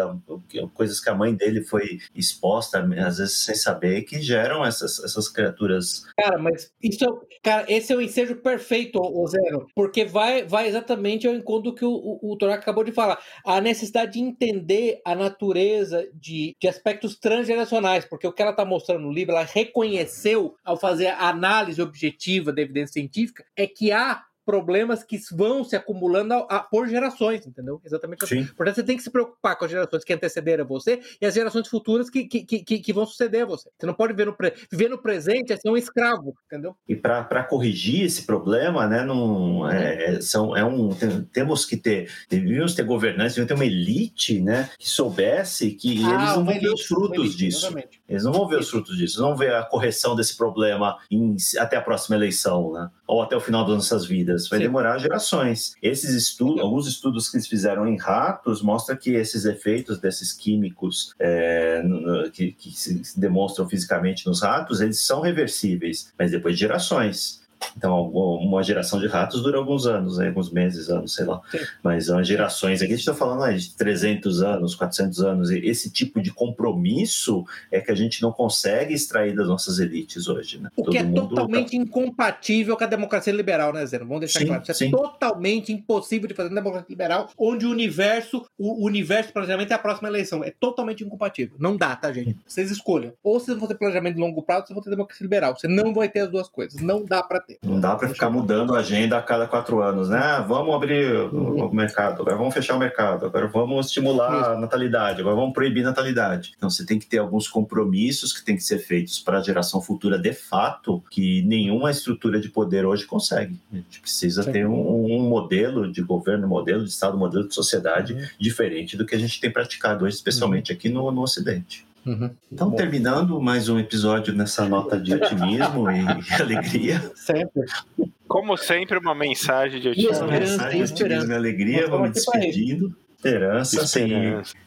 coisas que a mãe dele foi exposta, às vezes sem saber, que geram essas, essas criaturas. Cara, mas isso, cara, esse é o ensejo perfeito, o Zero, porque vai, vai exatamente ao encontro do que o, o, o acabou de falar. A necessidade de entender a natureza de, de aspectos transgeracionais, porque o que ela está mostrando no livro, ela reconheceu ao fazer a análise objetiva da evidência científica, é que há problemas que vão se acumulando a, a, por gerações, entendeu? Exatamente assim. Portanto, você tem que se preocupar com as gerações que antecederam você e as gerações futuras que, que, que, que vão suceder a você. Você não pode viver no, pre... viver no presente é ser um escravo, entendeu? E para corrigir esse problema, né, não, é, é, são, é um, tem, temos que ter, devíamos ter governantes, devíamos ter uma elite, né, que soubesse que ah, eles não vão ver os frutos elite, disso. Exatamente. Eles não vão ver os frutos disso, não vão ver a correção desse problema em, até a próxima eleição, né, ou até o final das nossas vidas vidas, vai Sim. demorar gerações. Esses estudos, alguns estudos que eles fizeram em ratos mostram que esses efeitos desses químicos é, que, que se demonstram fisicamente nos ratos, eles são reversíveis, mas depois de gerações. Então, uma geração de ratos dura alguns anos, né? alguns meses, anos, sei lá. Sim. Mas as gerações, aqui a gente está falando né, de 300 anos, 400 anos. E esse tipo de compromisso é que a gente não consegue extrair das nossas elites hoje. Né? O Todo que é totalmente tá... incompatível com a democracia liberal, né, Zeno? Vamos deixar sim, claro. Isso é sim. é totalmente impossível de fazer na democracia liberal, onde o universo, o universo de planejamento é a próxima eleição. É totalmente incompatível. Não dá, tá, gente? Vocês escolham. Ou vocês vão ter planejamento de longo prazo, ou vocês vão ter democracia liberal. Você não vai ter as duas coisas. Não dá para ter. Não dá para ficar mudando a agenda a cada quatro anos, né? Ah, vamos abrir uhum. o mercado, agora vamos fechar o mercado, agora vamos estimular a natalidade, agora vamos proibir a natalidade. Então você tem que ter alguns compromissos que têm que ser feitos para a geração futura de fato, que nenhuma estrutura de poder hoje consegue. A gente precisa Sim. ter um, um, modelo de governo, modelo de Estado, modelo de sociedade uhum. diferente do que a gente tem praticado hoje, especialmente uhum. aqui no, no Ocidente. Uhum. Então, Bom. terminando mais um episódio nessa nota de otimismo e alegria. Sempre. Como sempre, uma mensagem de otimismo. Uma mensagem de otimismo e alegria. Vamos despedindo. Esperança, sim.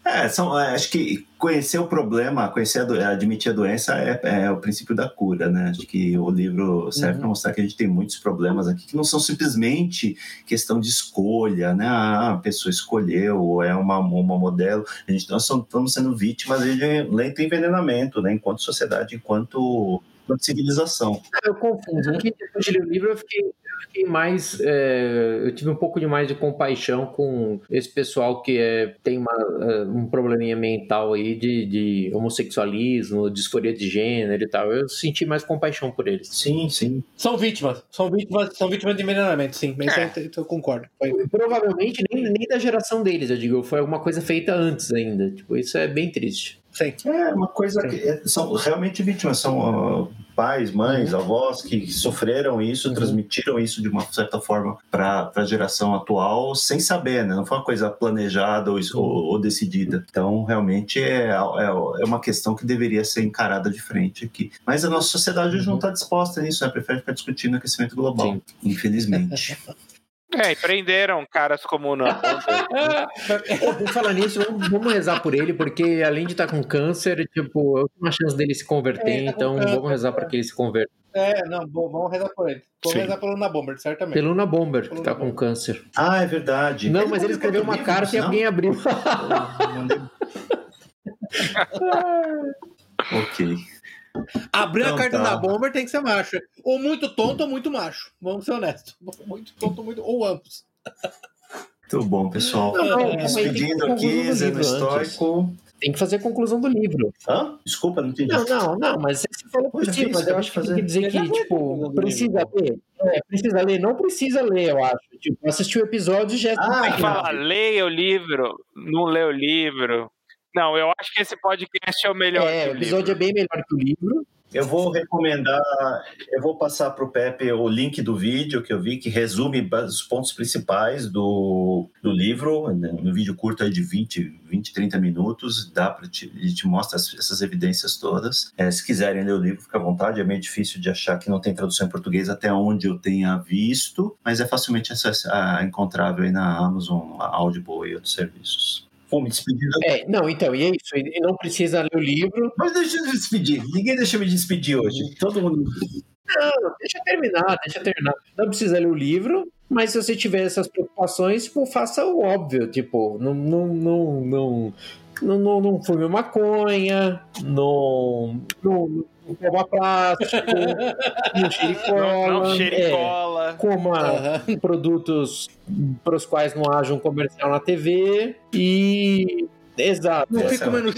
É, são, é, acho que conhecer o problema, conhecer a admitir a doença é, é, o princípio da cura, né? Acho que o livro serve uhum. para mostrar que a gente tem muitos problemas aqui que não são simplesmente questão de escolha, né? Ah, a pessoa escolheu, é uma, uma modelo. A gente, nós estamos sendo vítimas de lento envenenamento, né? Enquanto sociedade, enquanto, enquanto civilização. Eu confundo. Depois de ler o livro, eu fiquei fiquei mais. É, eu tive um pouco de mais de compaixão com esse pessoal que é, tem uma, é, um probleminha mental aí de, de homossexualismo, disforia de gênero e tal. Eu senti mais compaixão por eles. Sim, sim. São vítimas. São vítimas, são vítimas de envenenamento, sim. Mas é. eu, eu concordo. Foi. Provavelmente nem, nem da geração deles, eu digo. Foi alguma coisa feita antes ainda. Tipo, isso é bem triste. Sim. É uma coisa Sim. que é, são realmente vítimas, são pais, mães, uhum. avós que sofreram isso, uhum. transmitiram isso de uma certa forma para a geração atual sem saber, né? Não foi uma coisa planejada ou, ou, ou decidida. Então, realmente é, é, é, uma questão que deveria ser encarada de frente aqui. Mas a nossa sociedade hoje não está uhum. disposta nisso, né? Prefere ficar discutindo aquecimento global, Sim. infelizmente. É, e prenderam caras como o Não. Vou falar nisso, vamos rezar por ele, porque além de estar tá com câncer, tipo, eu tenho uma chance dele se converter, é, então vamos rezar para que ele se converta. É, não, vamos rezar por ele. Vamos Sim. rezar pelo Luna Bomber, certamente. Pelo Luna Bomber, que tá com câncer. Ah, é verdade. Não, ele mas ele escreveu uma carta e alguém abriu. ok. Abrir então, a carta tá. da Bomber tem que ser macho. Ou muito tonto ou muito macho. Vamos ser honestos. Muito tonto muito. Ou ambos. Muito bom, pessoal. Não, não, Despedindo aqui, Zeno Estoico. Tem que fazer a conclusão do livro. Hã? Desculpa, não entendi. Não, não, não, mas você falou por cima, mas eu acho que tem que dizer que, tipo, precisa ler. É, precisa ler, não precisa ler, eu acho. Tipo, assistir o episódio já é. Ah, fala, leia o livro, não lê o livro. Não, eu acho que esse podcast é o melhor. É, o episódio livro. é bem melhor que o livro. Eu vou recomendar, eu vou passar para o Pepe o link do vídeo que eu vi, que resume os pontos principais do, do livro, né, um vídeo curto aí de 20, 20 30 minutos, dá para te, ele te mostra essas evidências todas. É, se quiserem ler o livro, fica à vontade, é meio difícil de achar que não tem tradução em português até onde eu tenha visto, mas é facilmente acess, encontrável aí na Amazon, Audible e outros serviços. Vou me despedir. É, não, então, e é isso. E não precisa ler o livro. Mas deixa eu me despedir. Ninguém deixa eu me despedir hoje. Todo mundo. Não, deixa terminar, deixa terminar. Não precisa ler o livro, mas se você tiver essas preocupações, tipo, faça o óbvio. Tipo, não, não, não, não, não, não, não fume maconha, não não coma plástico, não xericola. Não, não xericola. É, coma uhum. produtos para os quais não haja um comercial na TV e Exato. Não fica comendo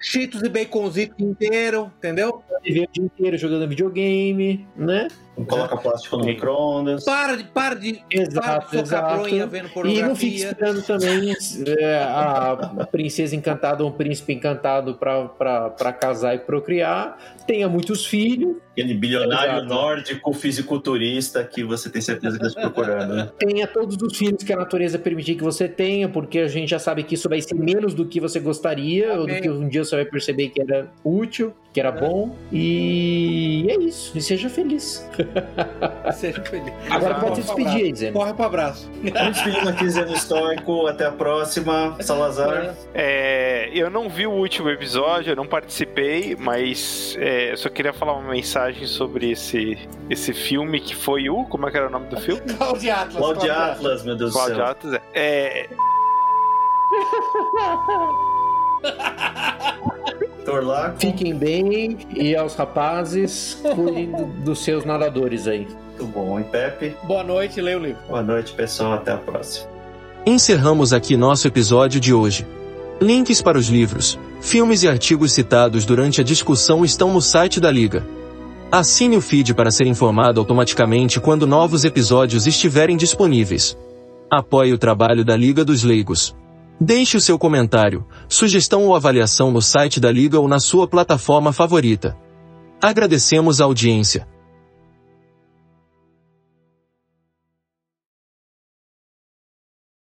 cheetos e baconzito inteiro, entendeu? Viver o dia inteiro jogando videogame, né? Não coloca plástico no micro-ondas. Para de, para de, exato, para de exato. vendo pornografia. E não fique esperando também é, a princesa encantada ou um príncipe encantado para casar e procriar. Tenha muitos filhos. Aquele bilionário exato. nórdico fisiculturista que você tem certeza que está procurando. Né? Tenha todos os filhos que a natureza permitir que você tenha, porque a gente já sabe que isso vai ser menos do que você gostaria, Amém. ou do que um dia você vai perceber que era útil, que era é. bom. E é isso. E seja feliz. Seja feliz. Agora pode se despedir aí, Zé. Corre pro abraço. Vamos despedindo aqui, Zé Histórico. Até a próxima. Salazar. É, eu não vi o último episódio, eu não participei, mas é, eu só queria falar uma mensagem sobre esse, esse filme que foi o. Como é que era o nome do filme? Cloud Atlas. Cloud Atlas, meu Deus do céu. Cloud Atlas. É. Torlaco. Fiquem bem e aos rapazes, cuidem dos seus nadadores aí. Muito bom, e Pepe? Boa noite, leia o livro. Boa noite, pessoal, até a próxima. Encerramos aqui nosso episódio de hoje. Links para os livros, filmes e artigos citados durante a discussão estão no site da Liga. Assine o feed para ser informado automaticamente quando novos episódios estiverem disponíveis. Apoie o trabalho da Liga dos Leigos. Deixe o seu comentário, sugestão ou avaliação no site da Liga ou na sua plataforma favorita. Agradecemos a audiência.